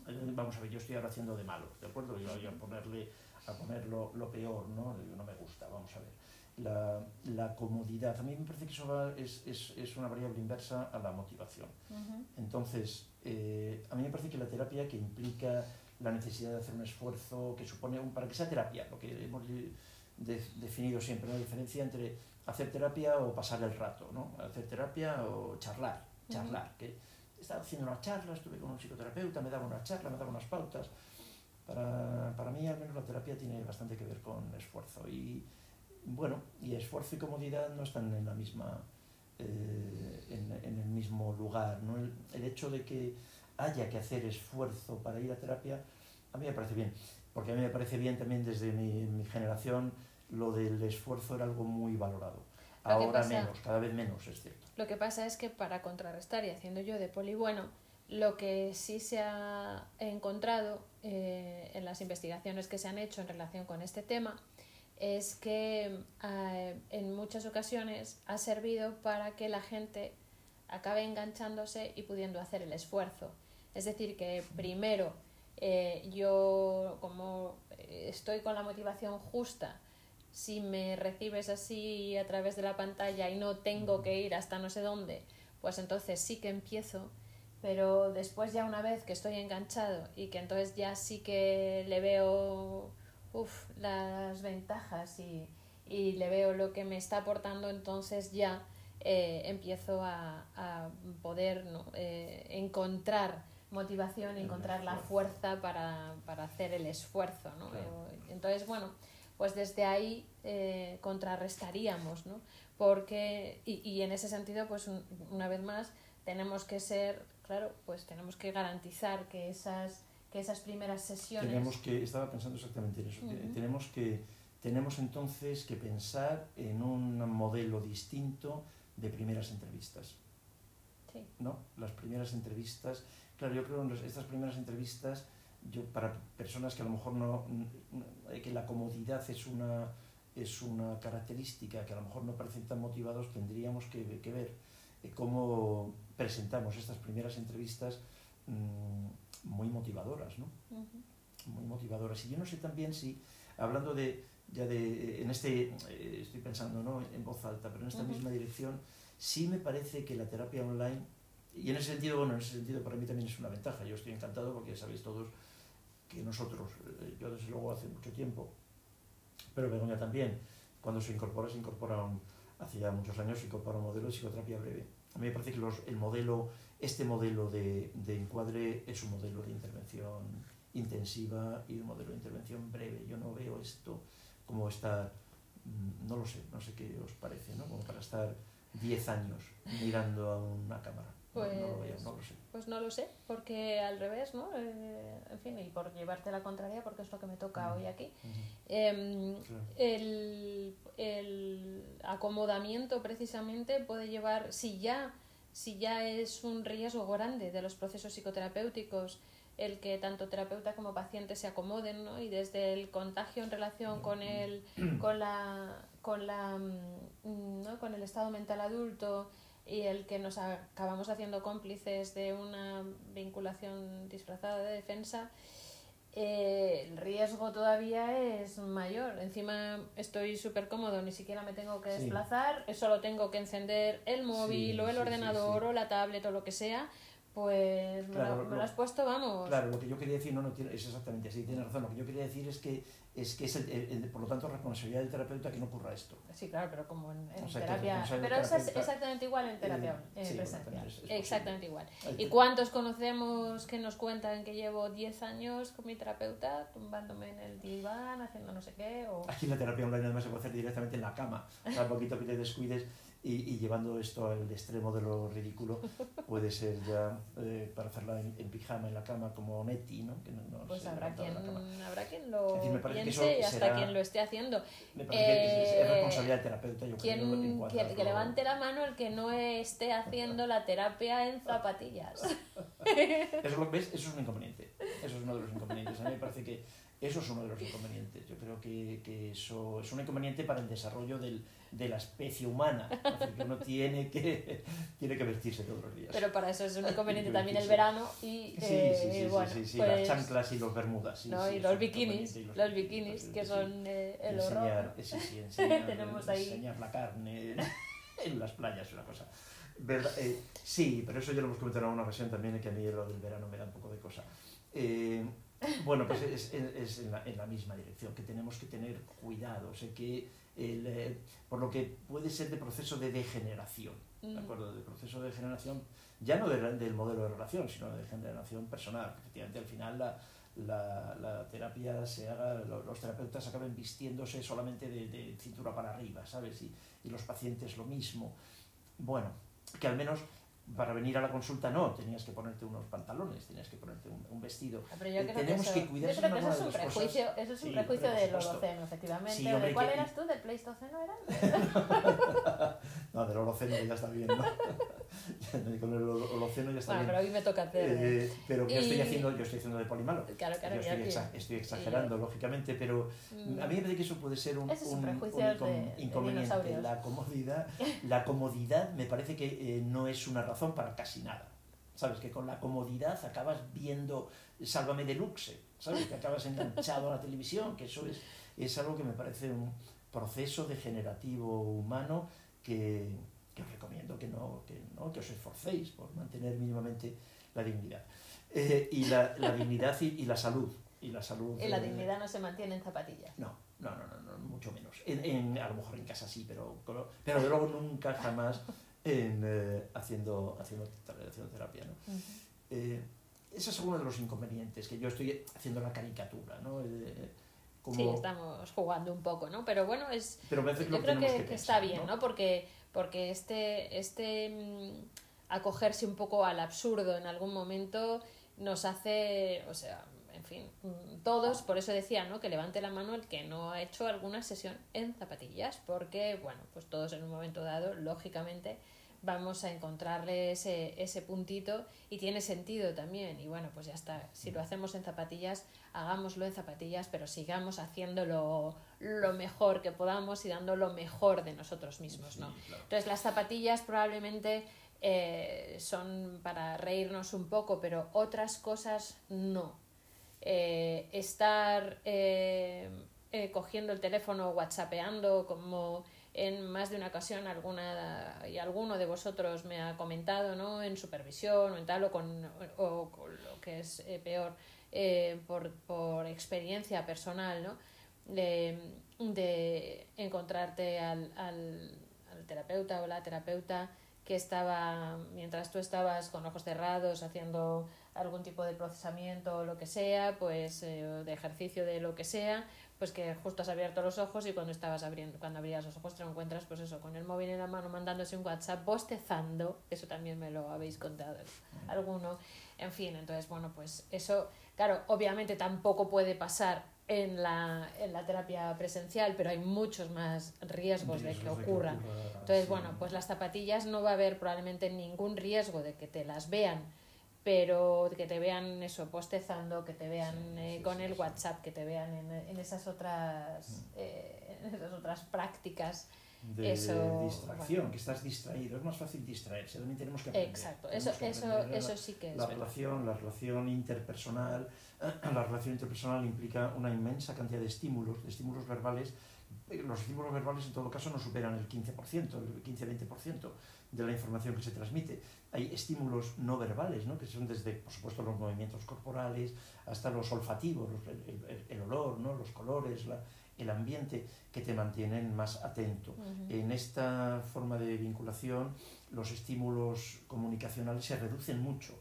[SPEAKER 1] Eh, Vamos a ver, yo estoy ahora haciendo de malo, ¿de acuerdo? Yo voy a ponerle a poner lo, lo peor, ¿no? No me gusta, vamos a ver. La, la comodidad, a mí me parece que eso va- es, es, es una variable inversa a la motivación. Entonces, eh, a mí me parece que la terapia que implica la necesidad de hacer un esfuerzo, que supone, un, para que sea terapia, lo que hemos de- de- definido siempre, la diferencia entre hacer terapia o pasar el rato, ¿no? Hacer terapia o charlar, charlar. que estaba haciendo una charla, estuve con un psicoterapeuta, me daba una charla, me daba unas pautas. Para, para mí, al menos, la terapia tiene bastante que ver con esfuerzo. Y bueno, y esfuerzo y comodidad no están en la misma eh, en, en el mismo lugar. ¿no? El, el hecho de que haya que hacer esfuerzo para ir a terapia, a mí me parece bien, porque a mí me parece bien también desde mi, mi generación lo del esfuerzo era algo muy valorado. Ahora
[SPEAKER 2] pasa-
[SPEAKER 1] menos, cada vez menos, es cierto.
[SPEAKER 2] Lo que pasa es que para contrarrestar y haciendo yo de poli bueno, lo que sí se ha encontrado eh, en las investigaciones que se han hecho en relación con este tema es que eh, en muchas ocasiones ha servido para que la gente acabe enganchándose y pudiendo hacer el esfuerzo. Es decir, que primero eh, yo como estoy con la motivación justa, si me recibes así a través de la pantalla y no tengo que ir hasta no sé dónde, pues entonces sí que empiezo, pero después ya una vez que estoy enganchado y que entonces ya sí que le veo uf, las ventajas y, y le veo lo que me está aportando, entonces ya eh, empiezo a, a poder ¿no? eh, encontrar motivación, encontrar la fuerza para, para hacer el esfuerzo. ¿no?
[SPEAKER 1] Claro.
[SPEAKER 2] Entonces, bueno, pues desde ahí eh, contrarrestaríamos, ¿no? Porque, y, y en ese sentido, pues un- una vez más, tenemos que ser, claro, pues tenemos que garantizar que esas, que esas primeras sesiones...
[SPEAKER 1] Tenemos que, estaba pensando exactamente en eso, tenemos que, tenemos entonces que pensar en un modelo distinto de primeras entrevistas.
[SPEAKER 2] Sí.
[SPEAKER 1] ¿no? Las primeras entrevistas, claro, yo creo que estas primeras entrevistas, yo para personas que a lo mejor no, n- que la comodidad es una, es una característica que a lo mejor no parecen tan motivados, tendríamos que, que ver eh, cómo presentamos estas primeras entrevistas mm, muy motivadoras, ¿no? Muy motivadoras. Y yo no sé también si, hablando de, ya de, en este, eh, estoy pensando ¿no? en voz alta, pero en esta misma dirección, sí me parece que la terapia online, y en ese sentido, bueno, en ese sentido para mí también es una ventaja. Yo estoy encantado porque ya sabéis todos que nosotros, eh, yo desde luego hace mucho tiempo, pero Begoña también, cuando se incorpora, se incorpora un, hace ya muchos años, se incorpora un modelo de psicoterapia breve. A mí me parece que los, el modelo, este modelo de, de encuadre es un modelo de intervención intensiva y un modelo de intervención breve. Yo no veo esto como estar, mm, no lo sé, no sé qué os parece, ¿no? Como para estar 10 años mirando a una cámara. No, lo
[SPEAKER 2] Pues-
[SPEAKER 1] no lo sé.
[SPEAKER 2] Pues no lo sé, porque al revés, ¿no? Eh, en fin, y por llevarte la contraria, porque es lo que me toca hoy aquí. Em,
[SPEAKER 1] claro.
[SPEAKER 2] el, el acomodamiento precisamente puede llevar, si ya, si ya es un riesgo grande de los procesos psicoterapéuticos, el que tanto terapeuta como paciente se acomoden, ¿no? Y desde el contagio en relación con el, con la, con la, mm, ¿no? con el estado mental adulto y el que nos acabamos haciendo cómplices de una vinculación disfrazada de defensa, eh, el riesgo todavía es mayor. Encima estoy súper cómodo, ni siquiera me tengo que
[SPEAKER 1] Sí.
[SPEAKER 2] desplazar, solo tengo que encender el móvil
[SPEAKER 1] Sí,
[SPEAKER 2] o el
[SPEAKER 1] sí,
[SPEAKER 2] ordenador o la tablet o lo que sea Pues me,
[SPEAKER 1] Claro,
[SPEAKER 2] lo, me
[SPEAKER 1] lo-
[SPEAKER 2] has puesto, vamos.
[SPEAKER 1] Claro, lo que yo quería decir, no, no, tiene- es exactamente así, tiene razón. Lo que yo quería decir es que es, que es el, el- el- por lo tanto, responsabilidad del terapeuta que no ocurra esto.
[SPEAKER 2] Sí, claro, pero como en, en
[SPEAKER 1] O sea, que
[SPEAKER 2] terapia. Pero es exactamente igual en terapia
[SPEAKER 1] Eh, sí, bueno,
[SPEAKER 2] presencial.
[SPEAKER 1] también es- es posible.
[SPEAKER 2] exactamente igual. ¿Y cuántos conocemos que nos cuentan que llevo 10 años con mi terapeuta tumbándome en el diván, haciendo no sé qué? O...
[SPEAKER 1] Aquí la terapia online además se puede hacer directamente en la cama. O sea, un poquito que te descuides y, y llevando esto al extremo de lo ridículo, puede ser ya eh, para hacerla en, en pijama en la cama como Nettie, ¿no? Que no, no
[SPEAKER 2] Pues habrá quien, habrá quien lo
[SPEAKER 1] me parece que
[SPEAKER 2] piense
[SPEAKER 1] eso
[SPEAKER 2] y hasta
[SPEAKER 1] será-
[SPEAKER 2] quien lo esté haciendo.
[SPEAKER 1] Me parece que es, es
[SPEAKER 2] Eh,
[SPEAKER 1] responsabilidad del terapeuta, yo
[SPEAKER 2] Quien,
[SPEAKER 1] creo.
[SPEAKER 2] que, que levante la mano el que no esté haciendo la terapia en zapatillas. [LAUGHS]
[SPEAKER 1] Eso, ¿ves? Eso es un inconveniente. Eso es uno de los inconvenientes. A mí me parece que eso es uno de los inconvenientes. Yo creo que, que eso es un inconveniente para el desarrollo del, de la especie humana. Es decir, que uno tiene que, tiene que vestirse todos los días.
[SPEAKER 2] Pero para eso es un inconveniente también el verano y,
[SPEAKER 1] sí,
[SPEAKER 2] eh,
[SPEAKER 1] sí, sí,
[SPEAKER 2] bueno,
[SPEAKER 1] sí, sí,
[SPEAKER 2] pues,
[SPEAKER 1] las chanclas y los bermudas.
[SPEAKER 2] ¿no? y los bikinis,
[SPEAKER 1] y
[SPEAKER 2] los bikinis
[SPEAKER 1] sí,
[SPEAKER 2] que son eh, el
[SPEAKER 1] enseñar,
[SPEAKER 2] horror.
[SPEAKER 1] enseñar, [LAUGHS]
[SPEAKER 2] Tenemos ahí-
[SPEAKER 1] enseñar la carne [LAUGHS] en las playas, es una cosa. ¿Verdad? Eh, sí, pero eso ya lo hemos comentado en una ocasión también, que a mí lo del verano me da un poco de cosa. Eh, bueno, pues es, es- es en, la, en la misma dirección, que tenemos que tener cuidado, sé que el, eh, por lo que puede ser de proceso de degeneración, ¿de
[SPEAKER 2] Mm.
[SPEAKER 1] acuerdo? De proceso de degeneración, ya no de- del modelo de relación, sino de degeneración personal, que efectivamente al final la, la, la terapia se haga, lo- los terapeutas acaben vistiéndose solamente de, de cintura para arriba, ¿sabes? Y, y los pacientes lo mismo. Bueno, que al menos para venir a la consulta no, tenías que ponerte unos pantalones, tenías que ponerte un, un vestido.
[SPEAKER 2] Ah, Pero yo
[SPEAKER 1] Eh,
[SPEAKER 2] creo
[SPEAKER 1] tenemos
[SPEAKER 2] que eso,
[SPEAKER 1] que cuidar,
[SPEAKER 2] yo creo que eso es un
[SPEAKER 1] de cosas-
[SPEAKER 2] prejuicio, eso es un
[SPEAKER 1] Sí,
[SPEAKER 2] prejuicio
[SPEAKER 1] supuesto.
[SPEAKER 2] Holoceno, efectivamente.
[SPEAKER 1] Sí,
[SPEAKER 2] ¿O
[SPEAKER 1] hombre,
[SPEAKER 2] ¿De cuál
[SPEAKER 1] que-
[SPEAKER 2] eras tú? ¿Del Pleistoceno era? [LAUGHS]
[SPEAKER 1] No, del holoceno ya está bien, ¿no? [LAUGHS] Con el holo- holoceno ya está
[SPEAKER 2] Bueno,
[SPEAKER 1] bien.
[SPEAKER 2] pero hoy me toca hacer...
[SPEAKER 1] Eh, pero que yo estoy haciendo, yo estoy haciendo de polimalo.
[SPEAKER 2] Claro, claro,
[SPEAKER 1] yo estoy,
[SPEAKER 2] tío.
[SPEAKER 1] exa- estoy exagerando, lógicamente, pero
[SPEAKER 2] Mm.
[SPEAKER 1] a mí me parece que eso puede ser un,
[SPEAKER 2] es un de-
[SPEAKER 1] inconveniente. la comodidad, la comodidad me parece que eh, no es una razón para casi nada. ¿Sabes? Que con la comodidad acabas viendo Sálvame Deluxe, ¿sabes? Que acabas enganchado a la televisión, que eso es, es algo que me parece un proceso degenerativo humano que, que os recomiendo que no, que no, que os esforcéis por mantener mínimamente la dignidad. Eh, y la, la dignidad y, y la salud. Y la salud.
[SPEAKER 2] Y la dignidad no se mantiene en zapatillas.
[SPEAKER 1] no, no, no, no, no, mucho menos. En, en- a lo mejor en casa sí, pero, pero, de luego nunca jamás en, eh, haciendo, haciendo, ter- haciendo terapia. ¿no?
[SPEAKER 2] Ujú.
[SPEAKER 1] Eh, ese es uno de los inconvenientes, que yo estoy haciendo la caricatura. ¿no? Eh, como,
[SPEAKER 2] Sí, estamos jugando un poco, ¿no? Pero bueno, es,
[SPEAKER 1] pero
[SPEAKER 2] yo creo que, está bien, ¿no? Porque, porque este, este mm, acogerse un poco al absurdo en algún momento nos hace, o sea, en fin, mm, todos, por eso decía, ¿no? Que levante la mano el que no ha hecho alguna sesión en zapatillas, porque, bueno, pues todos en un momento dado, lógicamente, vamos a encontrarle ese, ese puntito y tiene sentido también. Y bueno, pues ya está. Si lo hacemos en zapatillas, hagámoslo en zapatillas, pero sigamos haciéndolo lo mejor que podamos y dando lo mejor de nosotros mismos, ¿no?
[SPEAKER 1] Sí, claro.
[SPEAKER 2] Entonces las zapatillas probablemente eh, son para reírnos un poco, pero otras cosas no. Eh, estar eh, eh, cogiendo el teléfono, whatsappeando, como en más de una ocasión alguna y alguno de vosotros me ha comentado, ¿no? En supervisión o en tal, o con, o con lo que es eh, peor, eh, por, por experiencia personal, ¿no? De, de encontrarte al, al, al terapeuta o la terapeuta que estaba, mientras tú estabas con ojos cerrados haciendo algún tipo de procesamiento o lo que sea, pues eh, de ejercicio de lo que sea, pues que justo has abierto los ojos y cuando estabas abriendo, cuando abrías los ojos te lo encuentras pues eso, con el móvil en la mano mandándose un WhatsApp, bostezando, eso también me lo habéis contado alguno, en fin, entonces bueno, pues eso, claro, obviamente tampoco puede pasar en la, en la terapia presencial, pero hay muchos más riesgos de que ocurra.
[SPEAKER 1] ocurra,
[SPEAKER 2] Entonces,
[SPEAKER 1] sí.
[SPEAKER 2] bueno, pues las zapatillas no va a haber probablemente ningún riesgo de que te las vean, pero que te vean eso, postezando, que te vean
[SPEAKER 1] Sí,
[SPEAKER 2] eh,
[SPEAKER 1] sí,
[SPEAKER 2] con
[SPEAKER 1] sí,
[SPEAKER 2] el. WhatsApp, que te vean en, en esas otras
[SPEAKER 1] Mm.
[SPEAKER 2] eh, en esas otras prácticas.
[SPEAKER 1] de
[SPEAKER 2] Eso,
[SPEAKER 1] distracción, que estás distraído. Es más fácil distraerse. También tenemos que aprender.
[SPEAKER 2] Exacto, eso, eso,
[SPEAKER 1] aprender
[SPEAKER 2] eso sí que es
[SPEAKER 1] la
[SPEAKER 2] verdad.
[SPEAKER 1] relación, la relación interpersonal, [CLEARS THROAT] la relación interpersonal implica una inmensa cantidad de estímulos, de estímulos verbales eh, los estímulos verbales en todo caso no superan el 15%, el 15-20% de la información que se transmite. Hay estímulos no verbales, ¿no? que son desde, por supuesto, los movimientos corporales hasta los olfativos, el, el, olor, ¿no? los colores, la, el ambiente, que te mantienen más atento. En esta forma de vinculación, los estímulos comunicacionales se reducen mucho,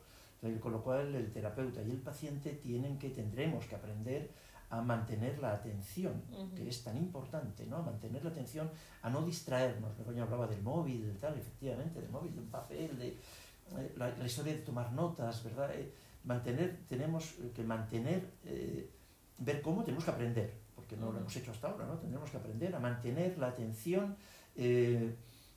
[SPEAKER 1] con lo cual el terapeuta y el paciente tienen que, tendremos que aprender a mantener la atención, que es tan importante, ¿no? A mantener la atención, a no distraernos. Luego hablaba del móvil, del tal, efectivamente, del móvil, de un papel, de eh, la, historia de tomar notas, ¿verdad? Eh, mantener, tenemos que mantener, eh, ver cómo tenemos que aprender, porque no lo hemos hecho hasta ahora, ¿no? Tendremos que aprender a mantener la atención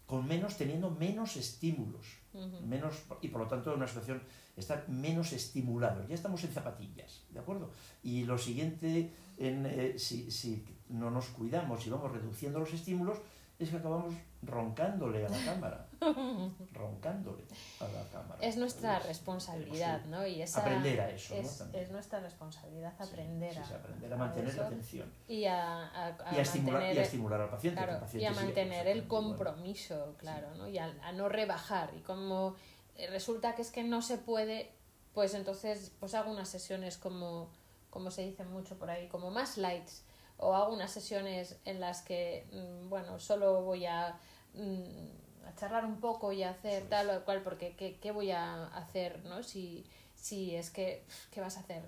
[SPEAKER 1] con menos, teniendo menos estímulos, menos, y por lo tanto en una situación estar menos estimulados. Ya estamos en zapatillas, ¿de acuerdo? Y lo siguiente, en, eh, si, si, no nos cuidamos y vamos reduciendo los estímulos, es que acabamos roncándole a la cámara. [LAUGHS] roncándole a la cámara.
[SPEAKER 2] Es nuestra responsabilidad, ¿no? Y esa
[SPEAKER 1] aprender a eso,
[SPEAKER 2] es,
[SPEAKER 1] ¿no?
[SPEAKER 2] es nuestra responsabilidad aprender,
[SPEAKER 1] a, aprender a mantener la atención.
[SPEAKER 2] Y a, a,
[SPEAKER 1] y a, estimular, y a estimular al paciente.
[SPEAKER 2] Claro,
[SPEAKER 1] paciente
[SPEAKER 2] y a mantener el compromiso, claro, ¿no? Y a, no rebajar. Y como eh, resulta que es que no se puede, pues entonces pues hago unas sesiones como, como se dice mucho por ahí, como más lights, o hago unas sesiones en las que, mm, bueno, solo voy a, a charlar un poco y a hacer tal o cual, porque ¿qué, qué voy a hacer, no? Si, si es que, ¿qué vas a hacer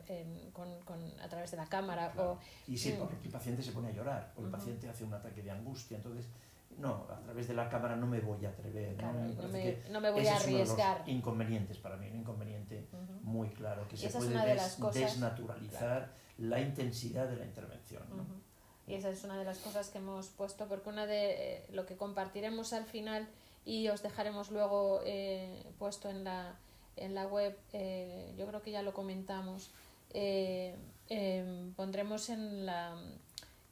[SPEAKER 2] con, con, a través de la cámara? O,
[SPEAKER 1] y si mm. el paciente se pone a llorar, o el paciente hace un ataque de angustia, entonces no, a través de la cámara no me voy a atrever.
[SPEAKER 2] ¿no? Me, no, me, voy a arriesgar.
[SPEAKER 1] Es inconvenientes para mí, un inconveniente muy claro, que se puede desnaturalizar la intensidad de la intervención.
[SPEAKER 2] Y esa es una de las cosas que hemos puesto, porque una de eh, lo que compartiremos al final y os dejaremos luego eh, puesto en la, en la web, eh, yo creo que ya lo comentamos, pondremos en la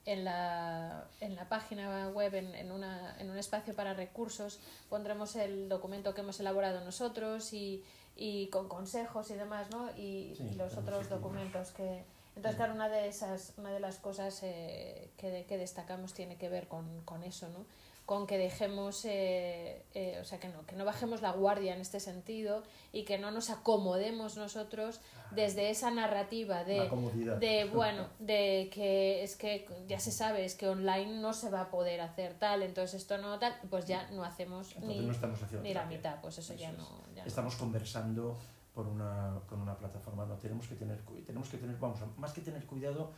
[SPEAKER 2] en la, en la página web, en, en, una, en un espacio para recursos, pondremos el documento que hemos elaborado nosotros y, y con consejos y demás, ¿no? Y, los otros documentos que... Entonces, claro, una de, esas, una de las cosas eh, que, que, destacamos tiene que ver con, con eso, ¿no? con que dejemos, eh, eh, o sea, que no, que no bajemos la guardia en este sentido y que no nos acomodemos nosotros desde esa narrativa de, de, bueno, de que es que ya se sabe, es que online no se va a poder hacer tal, entonces esto no tal, pues ya no hacemos ni, ni la mitad, pues eso, ya, no,
[SPEAKER 1] Estamos conversando por una, con una plataforma, no tenemos que tener, tenemos que tener, vamos, más que tener cuidado,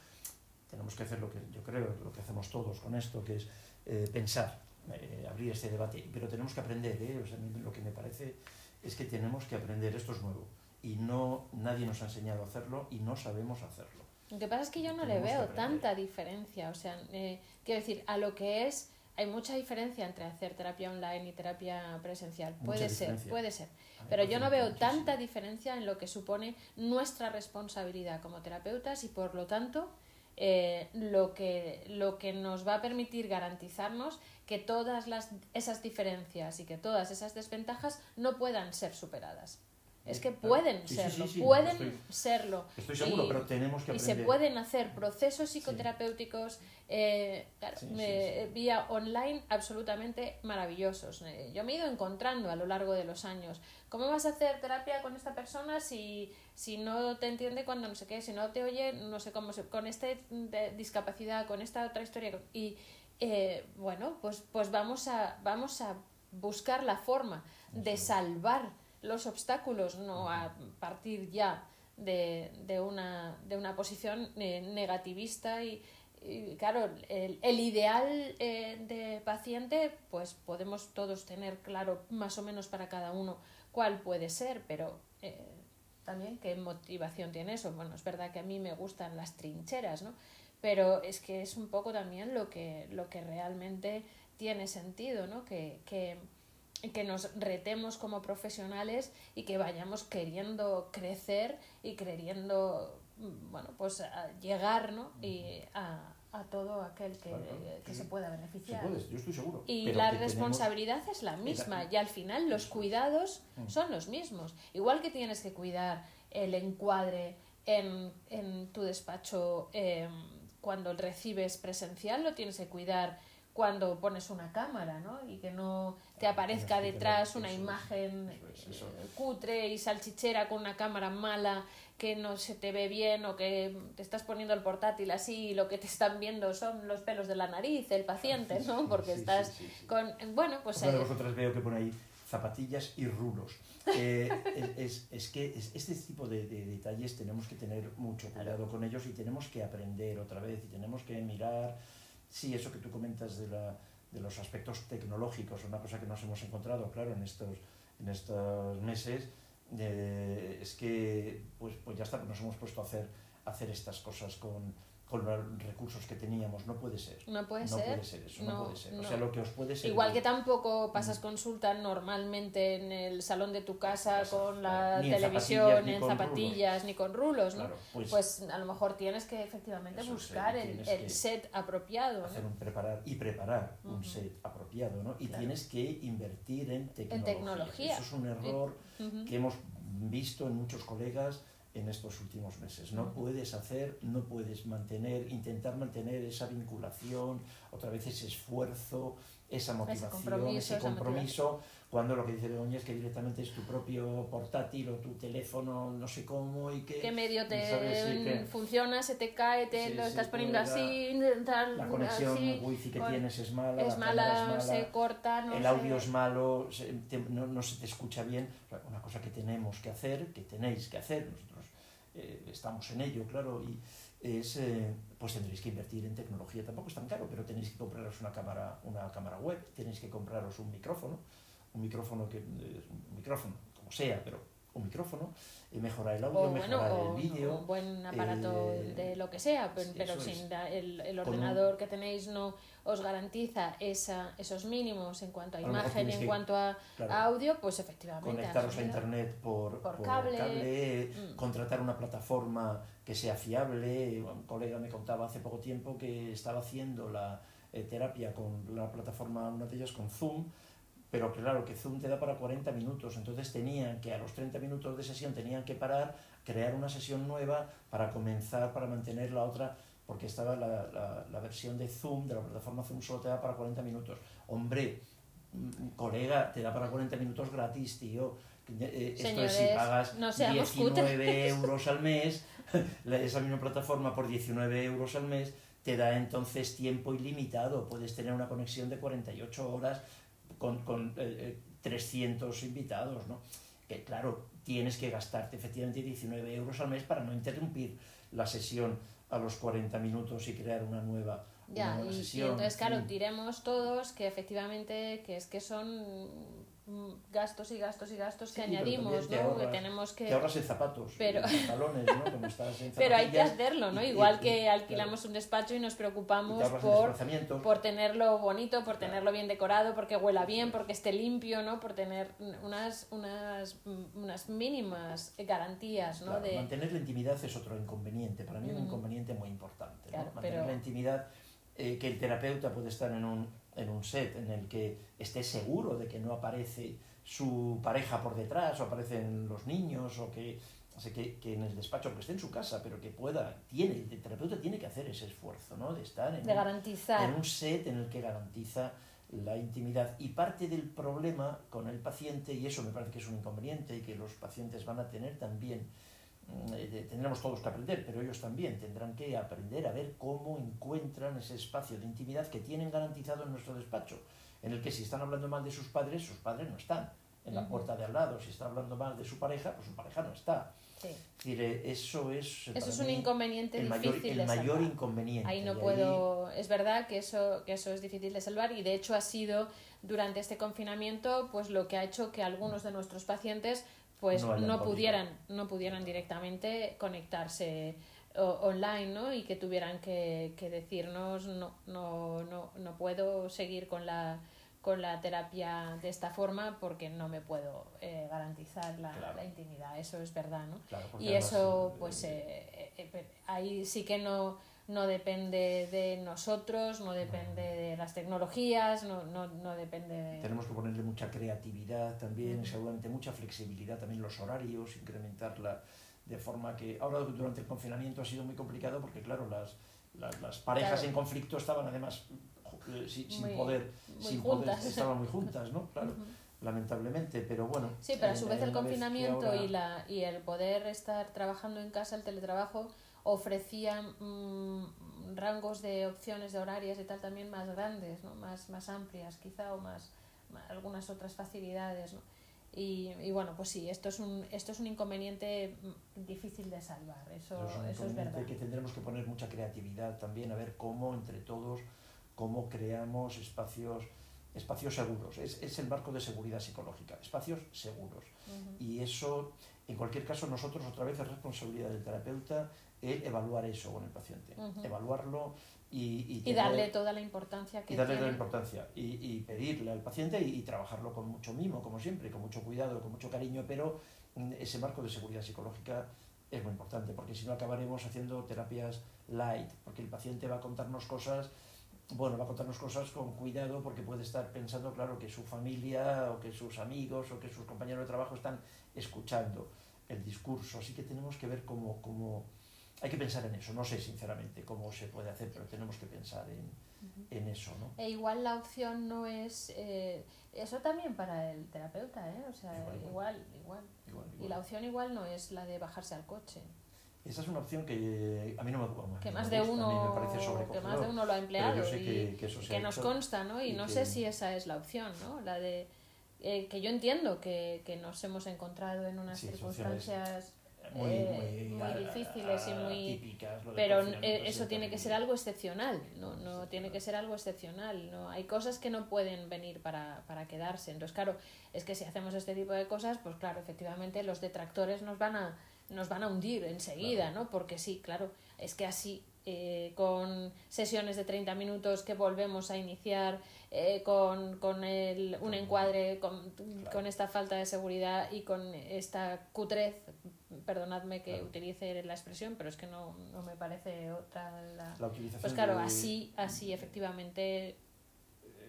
[SPEAKER 1] tenemos que hacer lo que yo creo, lo que hacemos todos con esto, que es eh, pensar eh, abrir este debate, pero tenemos que aprender, ¿eh? o sea, lo que me parece es que tenemos que aprender, esto es nuevo, y no nadie nos ha enseñado a hacerlo y no sabemos hacerlo.
[SPEAKER 2] Lo que pasa es que yo no le veo tanta diferencia, o sea, eh, quiero decir, a lo que es, hay mucha diferencia entre hacer terapia online y terapia presencial, puede ser, puede ser, pero yo no veo tanta diferencia en lo que supone nuestra responsabilidad como terapeutas y por lo tanto eh, lo, que, lo que nos va a permitir garantizarnos que todas las, esas diferencias y que todas esas desventajas no puedan ser superadas. Es que pueden serlo, pueden serlo.
[SPEAKER 1] Estoy seguro, pero tenemos que
[SPEAKER 2] aprender. Y se pueden hacer procesos psicoterapéuticos eh, vía online absolutamente maravillosos. Eh, yo me he ido encontrando a lo largo de los años. ¿Cómo vas a hacer terapia con esta persona si, si no te entiende cuando no sé qué, si no te oye, no sé cómo, con esta discapacidad, con esta otra historia? Y eh, bueno, pues, pues vamos, a, vamos a buscar la forma de salvar los obstáculos, no a partir ya de, de, una, de una posición eh, negativista y, claro, el, el ideal eh, de paciente, pues podemos todos tener claro más o menos para cada uno cuál puede ser, pero eh, también qué motivación tiene eso. Bueno, es verdad que a mí me gustan las trincheras, ¿no? Pero es que es un poco también lo que, lo que realmente tiene sentido, ¿no? Que, que que nos retemos como profesionales y que vayamos queriendo crecer y queriendo bueno pues llegar ¿no? y a, a todo aquel que, que se pueda beneficiar.
[SPEAKER 1] yo estoy seguro.
[SPEAKER 2] Y la responsabilidad es la misma y al final los cuidados mm. son los mismos. Igual que tienes que cuidar el encuadre en, en tu despacho. Eh, cuando recibes presencial lo tienes que cuidar cuando pones una cámara, ¿no? Y que no te aparezca detrás una imagen eh, cutre y salchichera con una cámara mala que no se te ve bien o que te estás poniendo el portátil así y lo que te están viendo son los pelos de la nariz, el paciente, ¿no? Porque estás con... Bueno, pues...
[SPEAKER 1] Una de vosotras veo que pone ahí zapatillas y rulos. Eh, es, es, que este tipo de, de, detalles tenemos que tener mucho cuidado con ellos y tenemos que aprender otra vez y tenemos que mirar sí, eso que tú comentas de, la, de los aspectos tecnológicos, una cosa que nos hemos encontrado, claro, en estos, en estos meses, eh, es que pues, pues ya está, nos hemos puesto a hacer, a hacer estas cosas con, con los recursos que teníamos. No puede ser.
[SPEAKER 2] No puede
[SPEAKER 1] no
[SPEAKER 2] ser.
[SPEAKER 1] Puede ser eso, no, puede ser. O sea, lo que os puede ser.
[SPEAKER 2] Igual que tampoco pasas mm. consulta normalmente en el salón de tu casa con la televisión, en zapatillas, ni con rulos, ¿no? Pues, pues, a lo mejor tienes que efectivamente buscar el, el set apropiado.
[SPEAKER 1] Hacer un preparar y preparar un set apropiado, ¿no? Y tienes que invertir en tecnología. En tecnología. Eso es un error que hemos visto en muchos colegas en estos últimos meses. No puedes hacer, no puedes mantener, intentar mantener esa vinculación, otra vez ese esfuerzo, esa motivación, ese compromiso, cuando lo que dice Begoña es que directamente es tu propio portátil o tu teléfono, no sé cómo y que...
[SPEAKER 2] ¿Qué medio te funciona, se te cae, te lo estás poniendo así, tal,
[SPEAKER 1] La conexión wifi que tienes es mala,
[SPEAKER 2] es mala, se corta,
[SPEAKER 1] El audio es malo, no, no se te escucha bien. Una cosa que tenemos que hacer, que tenéis que hacer, eh, estamos en ello, claro, y es, eh, pues tendréis que invertir en tecnología, tampoco es tan caro, pero tenéis que compraros una cámara, una cámara web, tenéis que compraros un micrófono, un micrófono que, eh, un micrófono, como sea, pero un micrófono, y mejorar el audio, mejorar el vídeo.
[SPEAKER 2] Un buen aparato eh, de lo que sea, pero, sin el, el, ordenador que tenéis no os garantiza esa, esos mínimos en cuanto a, imagen y en cuanto a, audio, pues efectivamente.
[SPEAKER 1] Conectaros a internet por, por, cable, mm. contratar una plataforma que sea fiable. Un colega me contaba hace poco tiempo que estaba haciendo la eh, terapia con la plataforma, una de ellas con Zoom, pero claro, que Zoom te da para 40 minutos, entonces tenían que a los 30 minutos de sesión tenían que parar, crear una sesión nueva para comenzar, para mantener la otra, porque estaba la, la, la versión de Zoom, de la plataforma Zoom, solo te da para 40 minutos. Hombre, mm, colega, te da para 40 minutos gratis, tío.
[SPEAKER 2] Eh, esto es si pagas
[SPEAKER 1] no 19 [LAUGHS] euros al mes, [LAUGHS] esa misma plataforma por 19 euros al mes, te da entonces tiempo ilimitado, puedes tener una conexión de 48 horas con, con 300 eh, eh, invitados, ¿no? Que claro, tienes que gastarte efectivamente 19 euros al mes para no interrumpir la sesión a los 40 minutos y crear una nueva,
[SPEAKER 2] ya, y, sesión. Y entonces, claro, diremos todos que efectivamente que es que son gastos y gastos y gastos que añadimos, ¿no? que tenemos que...
[SPEAKER 1] Te ahorras en zapatos, pero... en pantalones, ¿no? Como estás en [LAUGHS]
[SPEAKER 2] pero hay que hacerlo, ¿no? Igual que alquilamos un despacho y nos preocupamos por, por tenerlo bonito, por tenerlo bien decorado, porque huela bien, porque esté limpio, ¿no? Por tener unas, unas, unas mínimas garantías, ¿no?
[SPEAKER 1] de... Mantener la intimidad es otro inconveniente, para mí es un inconveniente muy importante, ¿no? Mantener la intimidad, eh, que el terapeuta puede estar en un en un set en el que esté seguro de que no aparece su pareja por detrás o aparecen los niños o que, que, que en el despacho que esté en su casa pero que pueda tiene el terapeuta tiene que hacer ese esfuerzo ¿no? de estar en,
[SPEAKER 2] de garantizar.
[SPEAKER 1] en un set en el que garantiza la intimidad y parte del problema con el paciente y eso me parece que es un inconveniente y que los pacientes van a tener también eh, tendremos todos que aprender, pero ellos también tendrán que aprender a ver cómo encuentran ese espacio de intimidad que tienen garantizado en nuestro despacho, en el que si están hablando mal de sus padres, sus padres no están en la puerta de al lado, si están hablando mal de su pareja, pues su pareja no está. Sí. Es decir, eh, eso es,
[SPEAKER 2] eso es un inconveniente
[SPEAKER 1] el
[SPEAKER 2] difícil
[SPEAKER 1] mayor, el mayor inconveniente.
[SPEAKER 2] Ahí no puedo, es verdad que eso, que eso es difícil de salvar y de hecho ha sido durante este confinamiento pues lo que ha hecho que algunos de nuestros pacientes pues no, pudieran, no pudieran directamente conectarse online ¿no? y que tuvieran que, que decirnos no, no, no, no puedo seguir con la, con la terapia de esta forma porque no me puedo eh, garantizar la, la, intimidad. Eso es verdad, ¿no? y eso, pues eh, eh, ahí sí que no no depende de nosotros, no depende de las tecnologías, no, no, no depende de...
[SPEAKER 1] Tenemos que ponerle mucha creatividad también, seguramente mucha flexibilidad también los horarios, incrementarla de forma que ahora durante el confinamiento ha sido muy complicado porque claro, las, las parejas en conflicto estaban además eh, sin, poder, sin poder, estaban muy juntas, ¿no? Claro. lamentablemente, pero bueno.
[SPEAKER 2] Sí, pero a su vez el confinamiento y, la, y el poder estar trabajando en casa, el teletrabajo, ofrecía mm, rangos de opciones de horarias y tal también más grandes, ¿no? más, más amplias quizá o más, algunas otras facilidades. ¿no? Y, y, bueno, pues sí, esto es un, esto es un inconveniente mm, difícil de salvar, eso, es, eso es verdad.
[SPEAKER 1] que tendremos que poner mucha creatividad también, a ver cómo entre todos, cómo creamos espacios espacios seguros, es, es el marco de seguridad psicológica, espacios seguros. Y eso, en cualquier caso, nosotros otra vez es responsabilidad del terapeuta el evaluar eso con el paciente, evaluarlo y,
[SPEAKER 2] y, darle toda la importancia que
[SPEAKER 1] y darle toda la importancia. Y, pedirle al paciente y, trabajarlo con mucho mimo, como siempre, con mucho cuidado, con mucho cariño, pero mm, ese marco de seguridad psicológica es muy importante, porque si no acabaremos haciendo terapias light, porque el paciente va a contarnos cosas, bueno, va a contarnos cosas con cuidado, porque puede estar pensando, claro, que su familia o que sus amigos o que sus compañeros de trabajo están escuchando el discurso, así que tenemos que ver cómo, cómo hay que pensar en eso. No sé sinceramente cómo se puede hacer, pero tenemos que pensar en, en eso. ¿no?
[SPEAKER 2] E igual la opción no es... Eh, eso también para el terapeuta, ¿eh? O sea, igual igual, igual, Y la opción igual no es la de bajarse al coche.
[SPEAKER 1] Esa es una opción que a mí no me,
[SPEAKER 2] gusta. que más de uno que más de uno lo ha empleado y que, nos consta no y, no sé si esa es la opción no la de eh, que yo entiendo que, que, nos hemos encontrado en unas circunstancias muy, eh, muy, difíciles y muy
[SPEAKER 1] típicas,
[SPEAKER 2] pero eh, eso tiene que ser algo excepcional no no tiene que ser algo excepcional no hay cosas que no pueden venir para, para quedarse entonces claro es que si hacemos este tipo de cosas pues claro efectivamente los detractores nos van a nos van a hundir enseguida no porque sí claro es que así eh, con sesiones de 30 minutos que volvemos a iniciar, eh, con, con el, un encuadre, con, con, esta falta de seguridad y con esta cutrez, perdonadme que utilice la expresión, pero es que no, no me parece otra. La... pues claro, así, así efectivamente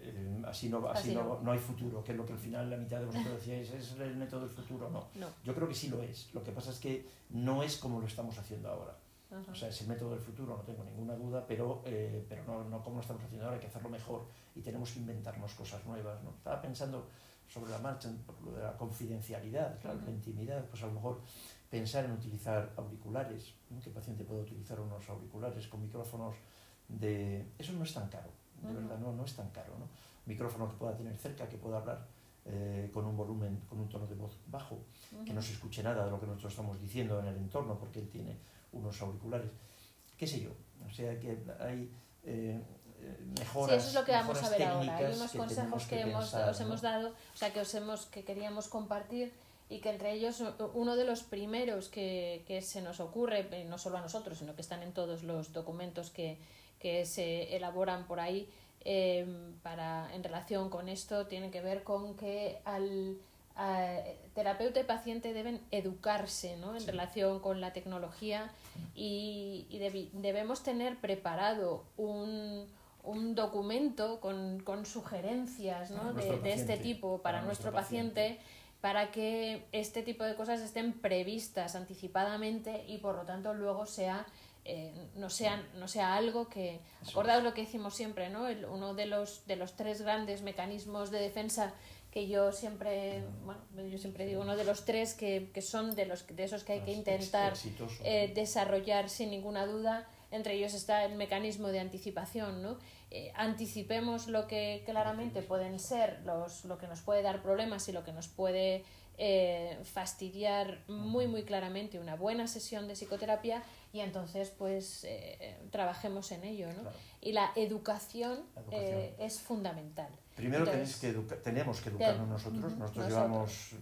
[SPEAKER 1] eh, así, no, así, no, no. hay futuro, que es lo que al final la mitad de vosotros decíais, ¿es el método del futuro? No.
[SPEAKER 2] no.
[SPEAKER 1] Yo creo que sí lo es. Lo que pasa es que no es como lo estamos haciendo ahora. O sea, es el método del futuro, no tengo ninguna duda, pero, eh, pero no, no como lo estamos haciendo ahora, hay que hacerlo mejor y tenemos que inventarnos cosas nuevas. ¿no? Estaba pensando sobre la marcha, por lo de la confidencialidad, claro, la intimidad, pues a lo mejor pensar en utilizar auriculares, que el paciente pueda utilizar unos auriculares con micrófonos de... Eso no es tan caro, de verdad, no, no es tan caro. ¿no? Micrófono que pueda tener cerca, que pueda hablar eh, con un volumen, con un tono de voz bajo, que no se escuche nada de lo que nosotros estamos diciendo en el entorno, porque él tiene unos auriculares, qué sé yo. O sea que hay eh, mejoras.
[SPEAKER 2] Sí, eso es lo que vamos a ver ahora. Hay unos consejos que, hemos, os hemos dado, o sea, que os hemos, que queríamos compartir y que entre ellos uno de los primeros que, que se nos ocurre, eh, no solo a nosotros, sino que están en todos los documentos que, que se elaboran por ahí eh, para, en relación con esto, tiene que ver con que al terapeuta y paciente deben educarse ¿no? en relación con la tecnología y, debemos tener preparado un, un documento con, con sugerencias ¿no? de, de, este tipo para, nuestro, paciente, para que este tipo de cosas estén previstas anticipadamente y por lo tanto luego sea eh, no, sea, no sea algo que... Acordaos lo que decimos siempre, ¿no? El, uno de los, de los tres grandes mecanismos de defensa que yo siempre, bueno, yo siempre digo uno de los tres que, que son de los de esos que hay que intentar eh, desarrollar sin ninguna duda. Entre ellos está el mecanismo de anticipación, ¿no? Eh, anticipemos lo que claramente pueden ser los, lo que nos puede dar problemas y lo que nos puede eh, fastidiar muy muy claramente una buena sesión de psicoterapia y entonces pues eh, trabajemos en ello ¿no? y la educación, eh, es fundamental.
[SPEAKER 1] Primero que tenemos que educarnos nosotros. nosotros, llevamos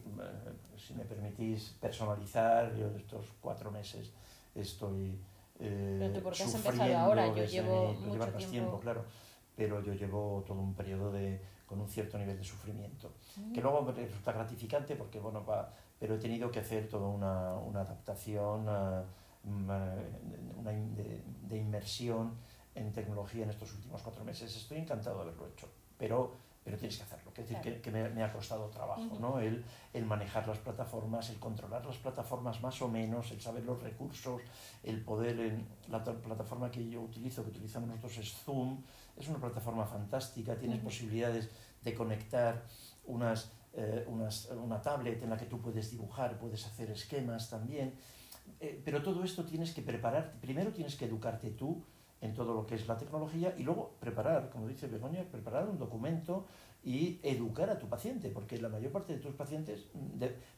[SPEAKER 1] si me permitís personalizar yo estos cuatro meses estoy
[SPEAKER 2] eh, pero porque has empezado ahora yo llevo mucho tiempo.
[SPEAKER 1] tiempo claro pero yo llevo todo un periodo de con un cierto nivel de sufrimiento, que luego me resulta gratificante porque, bueno, va, pero he tenido que hacer toda una, una adaptación uh, una de, de, inmersión en tecnología en estos últimos cuatro meses. Estoy encantado de haberlo hecho, pero pero tienes que hacerlo. Es decir, que, me, ha costado trabajo, ¿no? El, el, manejar las plataformas, el controlar las plataformas más o menos, el saber los recursos, el poder... En, la plataforma que yo utilizo, que utilizamos nosotros es Zoom, es una plataforma fantástica, tienes posibilidades de conectar unas, eh, unas, una tablet en la que tú puedes dibujar, puedes hacer esquemas también, eh, pero todo esto tienes que preparar, primero tienes que educarte tú, en todo lo que es la tecnología y luego preparar, como dice Begoña, preparar un documento y educar a tu paciente, porque la mayor parte de tus pacientes,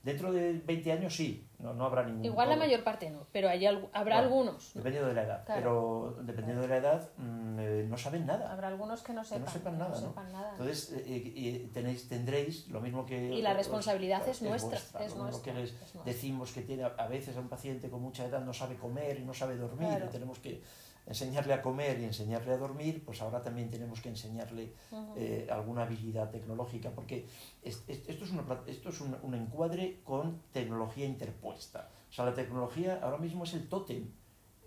[SPEAKER 1] dentro de 20 años sí, no, no habrá ningún.
[SPEAKER 2] Igual la mayor parte no, pero hay, habrá algunos.
[SPEAKER 1] Dependiendo de la edad, pero dependiendo de la edad mm, eh, no saben nada.
[SPEAKER 2] Habrá algunos que no sepan,
[SPEAKER 1] no sepan nada.
[SPEAKER 2] nada.
[SPEAKER 1] Entonces eh, tenéis, tendréis lo mismo que...
[SPEAKER 2] Y la responsabilidad es, nuestra. Es,
[SPEAKER 1] lo que les decimos que tiene a veces a un paciente con mucha edad no sabe comer y no sabe dormir y tenemos que enseñarle a comer y enseñarle a dormir, pues ahora también tenemos que enseñarle eh, alguna habilidad tecnológica, porque esto es, una, esto es un, encuadre con tecnología interpuesta. O sea, la tecnología ahora mismo es el tótem,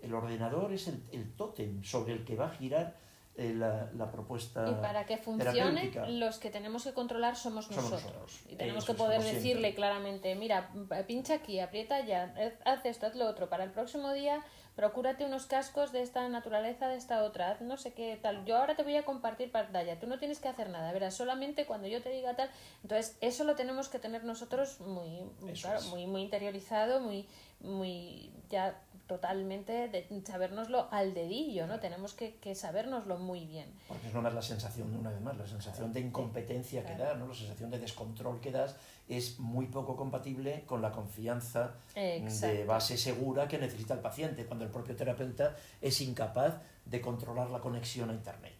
[SPEAKER 1] el ordenador es el, el tótem sobre el que va a girar eh, la, la, propuesta.
[SPEAKER 2] Y para que funcione, los que tenemos que controlar somos, nosotros. Y tenemos que poder decirle claramente, mira, pincha aquí, aprieta ya, haz esto, haz lo otro. Para el próximo día procúrate unos cascos de esta naturaleza, de esta otra, no sé qué tal. Yo ahora te voy a compartir pantalla, tú no tienes que hacer nada, verás, solamente cuando yo te diga tal. Entonces, eso lo tenemos que tener nosotros muy, muy claro, muy, muy interiorizado, muy, muy ya totalmente de sabernoslo al dedillo, ¿no? Tenemos que, que sabernoslo muy bien.
[SPEAKER 1] Porque es no más la sensación, una vez más, la sensación de incompetencia que da, ¿no? La sensación de descontrol que das es muy poco compatible con la confianza de base segura que necesita el paciente, cuando el propio terapeuta es incapaz de controlar la conexión a Internet.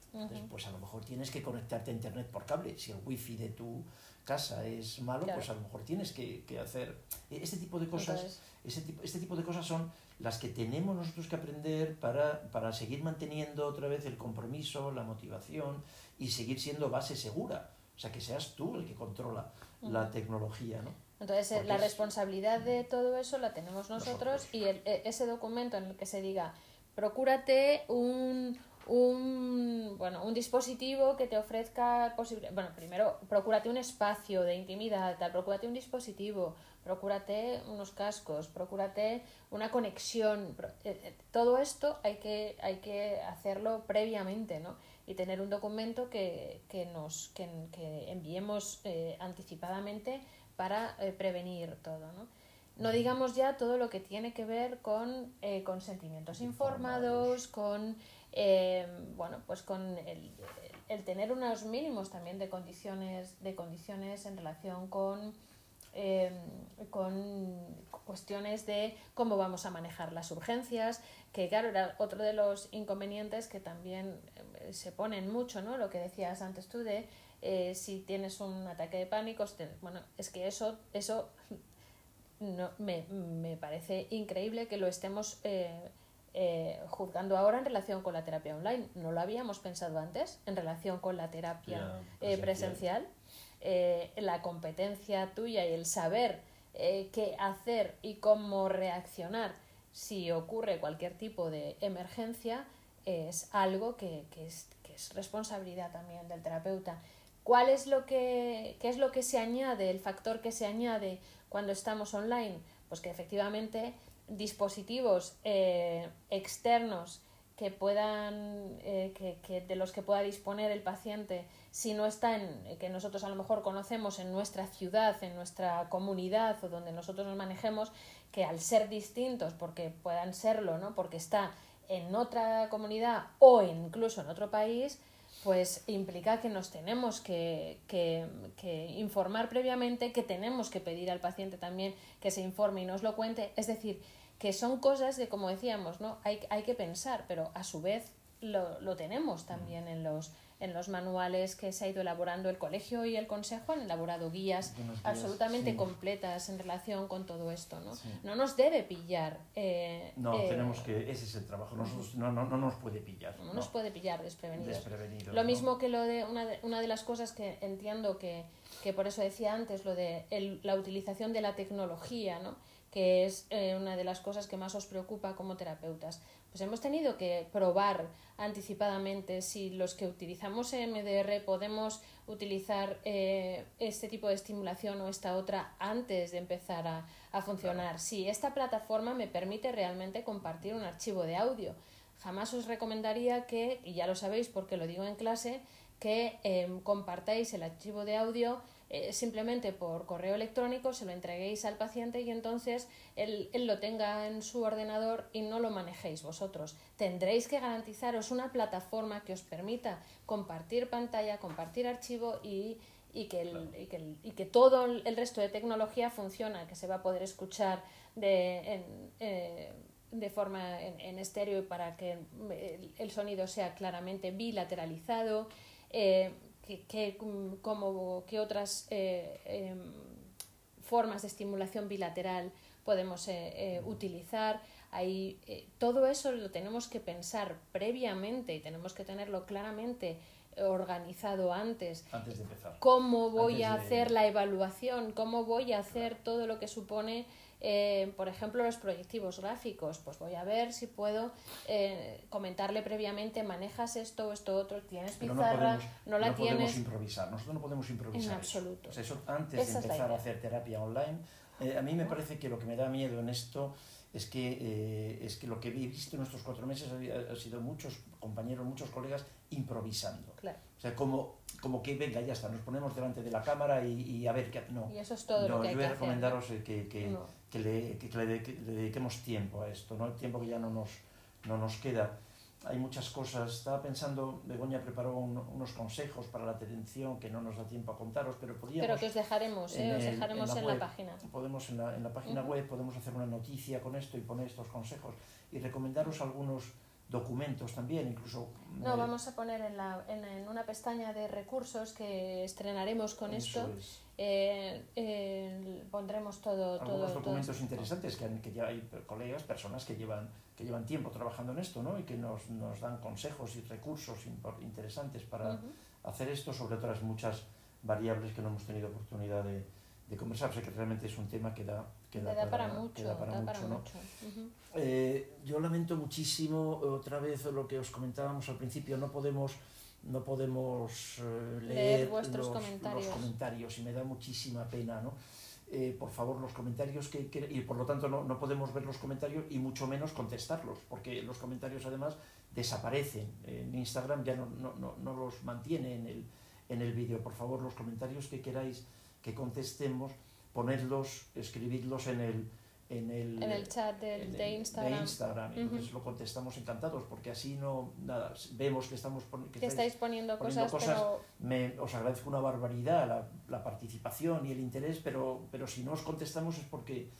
[SPEAKER 1] pues a lo mejor tienes que conectarte a Internet por cable. Si el wifi de tu casa es malo, pues a lo mejor tienes que, que hacer este tipo de cosas. Ese tipo, este tipo de cosas son las que tenemos nosotros que aprender para, para seguir manteniendo otra vez el compromiso, la motivación y seguir siendo base segura. O sea, que seas tú el que controla la tecnología, ¿no?
[SPEAKER 2] Entonces, la responsabilidad de todo eso la tenemos nosotros, y e, ese documento en el que se diga, procúrate un, un, bueno, un dispositivo que te ofrezca posible, bueno, primero, procúrate un espacio de intimidad, tal, procúrate un dispositivo, procúrate unos cascos, procúrate una conexión, eh, eh, todo esto hay que, hay que hacerlo previamente, ¿no? y tener un documento que, que nos que, que enviemos eh, anticipadamente para eh, prevenir todo ¿no? no digamos ya todo lo que tiene que ver con eh, consentimientos informados, con bueno pues con el, el, tener unos mínimos también de condiciones de condiciones en relación con con cuestiones de cómo vamos a manejar las urgencias, que claro, era otro de los inconvenientes que también eh, se ponen mucho, ¿no? Lo que decías antes tú de eh, si tienes un ataque de pánico, bueno, es que eso, eso no, me, me parece increíble que lo estemos eh, juzgando ahora en relación con la terapia online. ¿No lo habíamos pensado antes en relación con la terapia presencial? La competencia tuya y el saber qué hacer y cómo reaccionar si ocurre cualquier tipo de emergencia, es algo que, es, responsabilidad también del terapeuta. ¿Cuál es lo que, qué es lo que se añade, el factor que se añade cuando estamos online? Pues que efectivamente dispositivos eh, externos que puedan eh, que, de los que pueda disponer el paciente si no está en que nosotros a lo mejor conocemos en nuestra ciudad en nuestra comunidad o donde nosotros nos manejemos que al ser distintos, porque puedan serlo, ¿no? porque está en otra comunidad o incluso en otro país, pues implica que nos tenemos que, que, que, informar previamente, que tenemos que pedir al paciente también que se informe y nos lo cuente. Es decir, que son cosas que, como decíamos, ¿no? hay, hay que pensar, pero a su vez lo, lo tenemos también en los, en los manuales que se ha ido elaborando el colegio y el consejo han elaborado guías, absolutamente completas en relación con todo esto no no nos debe pillar
[SPEAKER 1] eh, no eh, tenemos que ese es el trabajo no, no, no, nos puede pillar
[SPEAKER 2] no, nos puede pillar desprevenidos, lo mismo que lo de una, de una de las cosas que entiendo que, que por eso decía antes lo de la utilización de la tecnología no que es eh, una de las cosas que más os preocupa como terapeutas pues hemos tenido que probar anticipadamente si los que utilizamos MDR podemos utilizar eh, este tipo de estimulación o esta otra antes de empezar a, a funcionar. Si esta plataforma me permite realmente compartir un archivo de audio. Jamás os recomendaría que, y ya lo sabéis porque lo digo en clase, que em, compartáis el archivo de audio eh, simplemente por correo electrónico, se lo entreguéis al paciente y entonces él, él, lo tenga en su ordenador y no lo manejéis vosotros. Tendréis que garantizaros una plataforma que os permita compartir pantalla, compartir archivo y, y, que, el, y, que, el, y que, todo el resto de tecnología funciona, que se va a poder escuchar de, en, eh, de forma en, en, estéreo para que el, el sonido sea claramente bilateralizado. Eh, que, que, como, que otras eh, eh, formas de estimulación bilateral podemos eh, eh utilizar. Ahí, todo eso lo tenemos que pensar previamente y tenemos que tenerlo claramente organizado antes.
[SPEAKER 1] Antes de empezar.
[SPEAKER 2] ¿Cómo voy antes a hacer la evaluación? ¿Cómo voy a hacer todo lo que supone eh, por ejemplo, los proyectivos gráficos, pues voy a ver si puedo eh, comentarle previamente, manejas esto, esto, otro, tienes pizarra,
[SPEAKER 1] no, podemos,
[SPEAKER 2] no, la
[SPEAKER 1] no
[SPEAKER 2] tienes.
[SPEAKER 1] podemos improvisar, nosotros no podemos improvisar.
[SPEAKER 2] En absoluto.
[SPEAKER 1] O sea, eso antes Esa de empezar a hacer terapia online, eh, a mí me parece que lo que me da miedo en esto es que, eh, es que lo que he visto en estos cuatro meses ha, ha sido muchos compañeros, muchos colegas improvisando.
[SPEAKER 2] Claro.
[SPEAKER 1] O sea, como, como que venga, ya está, nos ponemos delante de la cámara y, y a ver qué. No,
[SPEAKER 2] y eso es todo
[SPEAKER 1] no,
[SPEAKER 2] lo que
[SPEAKER 1] yo voy
[SPEAKER 2] a
[SPEAKER 1] recomendaros ¿no? que, que,
[SPEAKER 2] no.
[SPEAKER 1] Que, le, que, le, que, le, dediquemos tiempo a esto, ¿no? el tiempo que ya no nos, no nos queda. Hay muchas cosas. Estaba pensando, Begoña preparó un, unos consejos para la atención que no nos da tiempo a contaros, pero podíamos.
[SPEAKER 2] Pero que os dejaremos, ¿eh? os dejaremos en, la,
[SPEAKER 1] en
[SPEAKER 2] la página.
[SPEAKER 1] Podemos en la, en la página uh -huh. web podemos hacer una noticia con esto y poner estos consejos y recomendaros algunos documentos también, incluso...
[SPEAKER 2] No, eh, vamos a poner en, la, en, en, una pestaña de recursos que estrenaremos con esto,
[SPEAKER 1] es.
[SPEAKER 2] eh, eh, pondremos todo...
[SPEAKER 1] Algunos
[SPEAKER 2] todo,
[SPEAKER 1] documentos
[SPEAKER 2] todo
[SPEAKER 1] interesantes que, que ya hay colegas, personas que llevan, que llevan tiempo trabajando en esto, ¿no? Y que nos, nos dan consejos y recursos interesantes para uh -huh. hacer esto, sobre otras muchas variables que no hemos tenido oportunidad de, de conversar. Sea que realmente es un tema que da, que da,
[SPEAKER 2] da para,
[SPEAKER 1] para,
[SPEAKER 2] mucho.
[SPEAKER 1] Da para
[SPEAKER 2] da
[SPEAKER 1] mucho,
[SPEAKER 2] para
[SPEAKER 1] ¿no?
[SPEAKER 2] mucho. Uh -huh.
[SPEAKER 1] eh, yo lamento muchísimo, otra vez lo que os comentábamos al principio, no podemos no podemos eh, leer,
[SPEAKER 2] leer vuestros
[SPEAKER 1] los,
[SPEAKER 2] comentarios.
[SPEAKER 1] los, comentarios y me da muchísima pena, ¿no? Eh, por favor, los comentarios que, que y por lo tanto no, no, podemos ver los comentarios y mucho menos contestarlos, porque los comentarios además desaparecen. En Instagram ya no, no, no, no los mantiene en el, en el vídeo. Por favor, los comentarios que queráis que contestemos, ponedlos, escribidlos en el, en el,
[SPEAKER 2] en el chat de,
[SPEAKER 1] en
[SPEAKER 2] de Instagram.
[SPEAKER 1] De Instagram. Entonces uh -huh. lo contestamos encantados, porque así no, nada, vemos que estamos
[SPEAKER 2] que, que estáis, poniendo, poniendo
[SPEAKER 1] cosas.
[SPEAKER 2] cosas pero...
[SPEAKER 1] me, os agradezco una barbaridad la, la, participación y el interés, pero, pero si no os contestamos es porque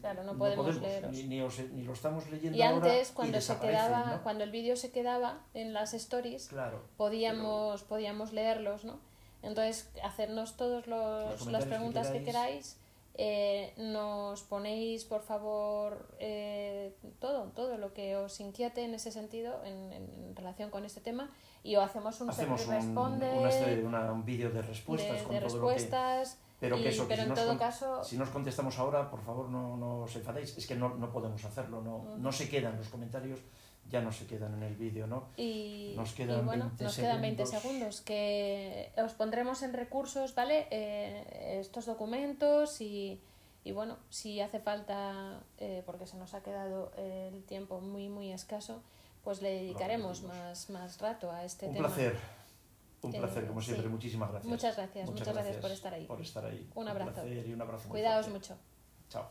[SPEAKER 2] Claro, no podemos,
[SPEAKER 1] no podemos. Ni, ni, os, ni, lo estamos leyendo
[SPEAKER 2] y antes
[SPEAKER 1] ahora
[SPEAKER 2] cuando
[SPEAKER 1] y
[SPEAKER 2] se quedaba
[SPEAKER 1] ¿no?
[SPEAKER 2] cuando el vídeo se quedaba en las stories
[SPEAKER 1] claro,
[SPEAKER 2] podíamos pero... podíamos leerlos no entonces hacernos todas las preguntas que queráis, que queráis. eh, nos ponéis por favor eh, todo todo lo que os inquiete en ese sentido en, en relación con este tema y o hacemos un
[SPEAKER 1] hacemos un,
[SPEAKER 2] responde
[SPEAKER 1] una, una, un vídeo de respuestas
[SPEAKER 2] de,
[SPEAKER 1] con
[SPEAKER 2] de
[SPEAKER 1] todo
[SPEAKER 2] respuestas
[SPEAKER 1] lo que pero que eso,
[SPEAKER 2] pero
[SPEAKER 1] que
[SPEAKER 2] en
[SPEAKER 1] si,
[SPEAKER 2] todo
[SPEAKER 1] nos,
[SPEAKER 2] caso...
[SPEAKER 1] si nos contestamos ahora, por favor no, no os enfadéis, es que no, no podemos hacerlo, no, uh -huh. no se quedan los comentarios, ya no se quedan en el vídeo, ¿no?
[SPEAKER 2] Y,
[SPEAKER 1] nos quedan,
[SPEAKER 2] y bueno,
[SPEAKER 1] 20,
[SPEAKER 2] nos
[SPEAKER 1] segundos.
[SPEAKER 2] quedan 20 segundos, que os pondremos en recursos, ¿vale? Eh, estos documentos y, y, bueno, si hace falta, eh, porque se nos ha quedado el tiempo muy, muy escaso, pues le dedicaremos más, más rato a este
[SPEAKER 1] Un
[SPEAKER 2] tema.
[SPEAKER 1] placer. Un placer,
[SPEAKER 2] eh,
[SPEAKER 1] como siempre.
[SPEAKER 2] sí.
[SPEAKER 1] Muchísimas gracias.
[SPEAKER 2] Muchas gracias, muchas,
[SPEAKER 1] muchas
[SPEAKER 2] gracias,
[SPEAKER 1] gracias,
[SPEAKER 2] por estar ahí.
[SPEAKER 1] Por estar ahí.
[SPEAKER 2] Un abrazo.
[SPEAKER 1] Un y un abrazo
[SPEAKER 2] Cuidaos mucho.
[SPEAKER 1] Chao.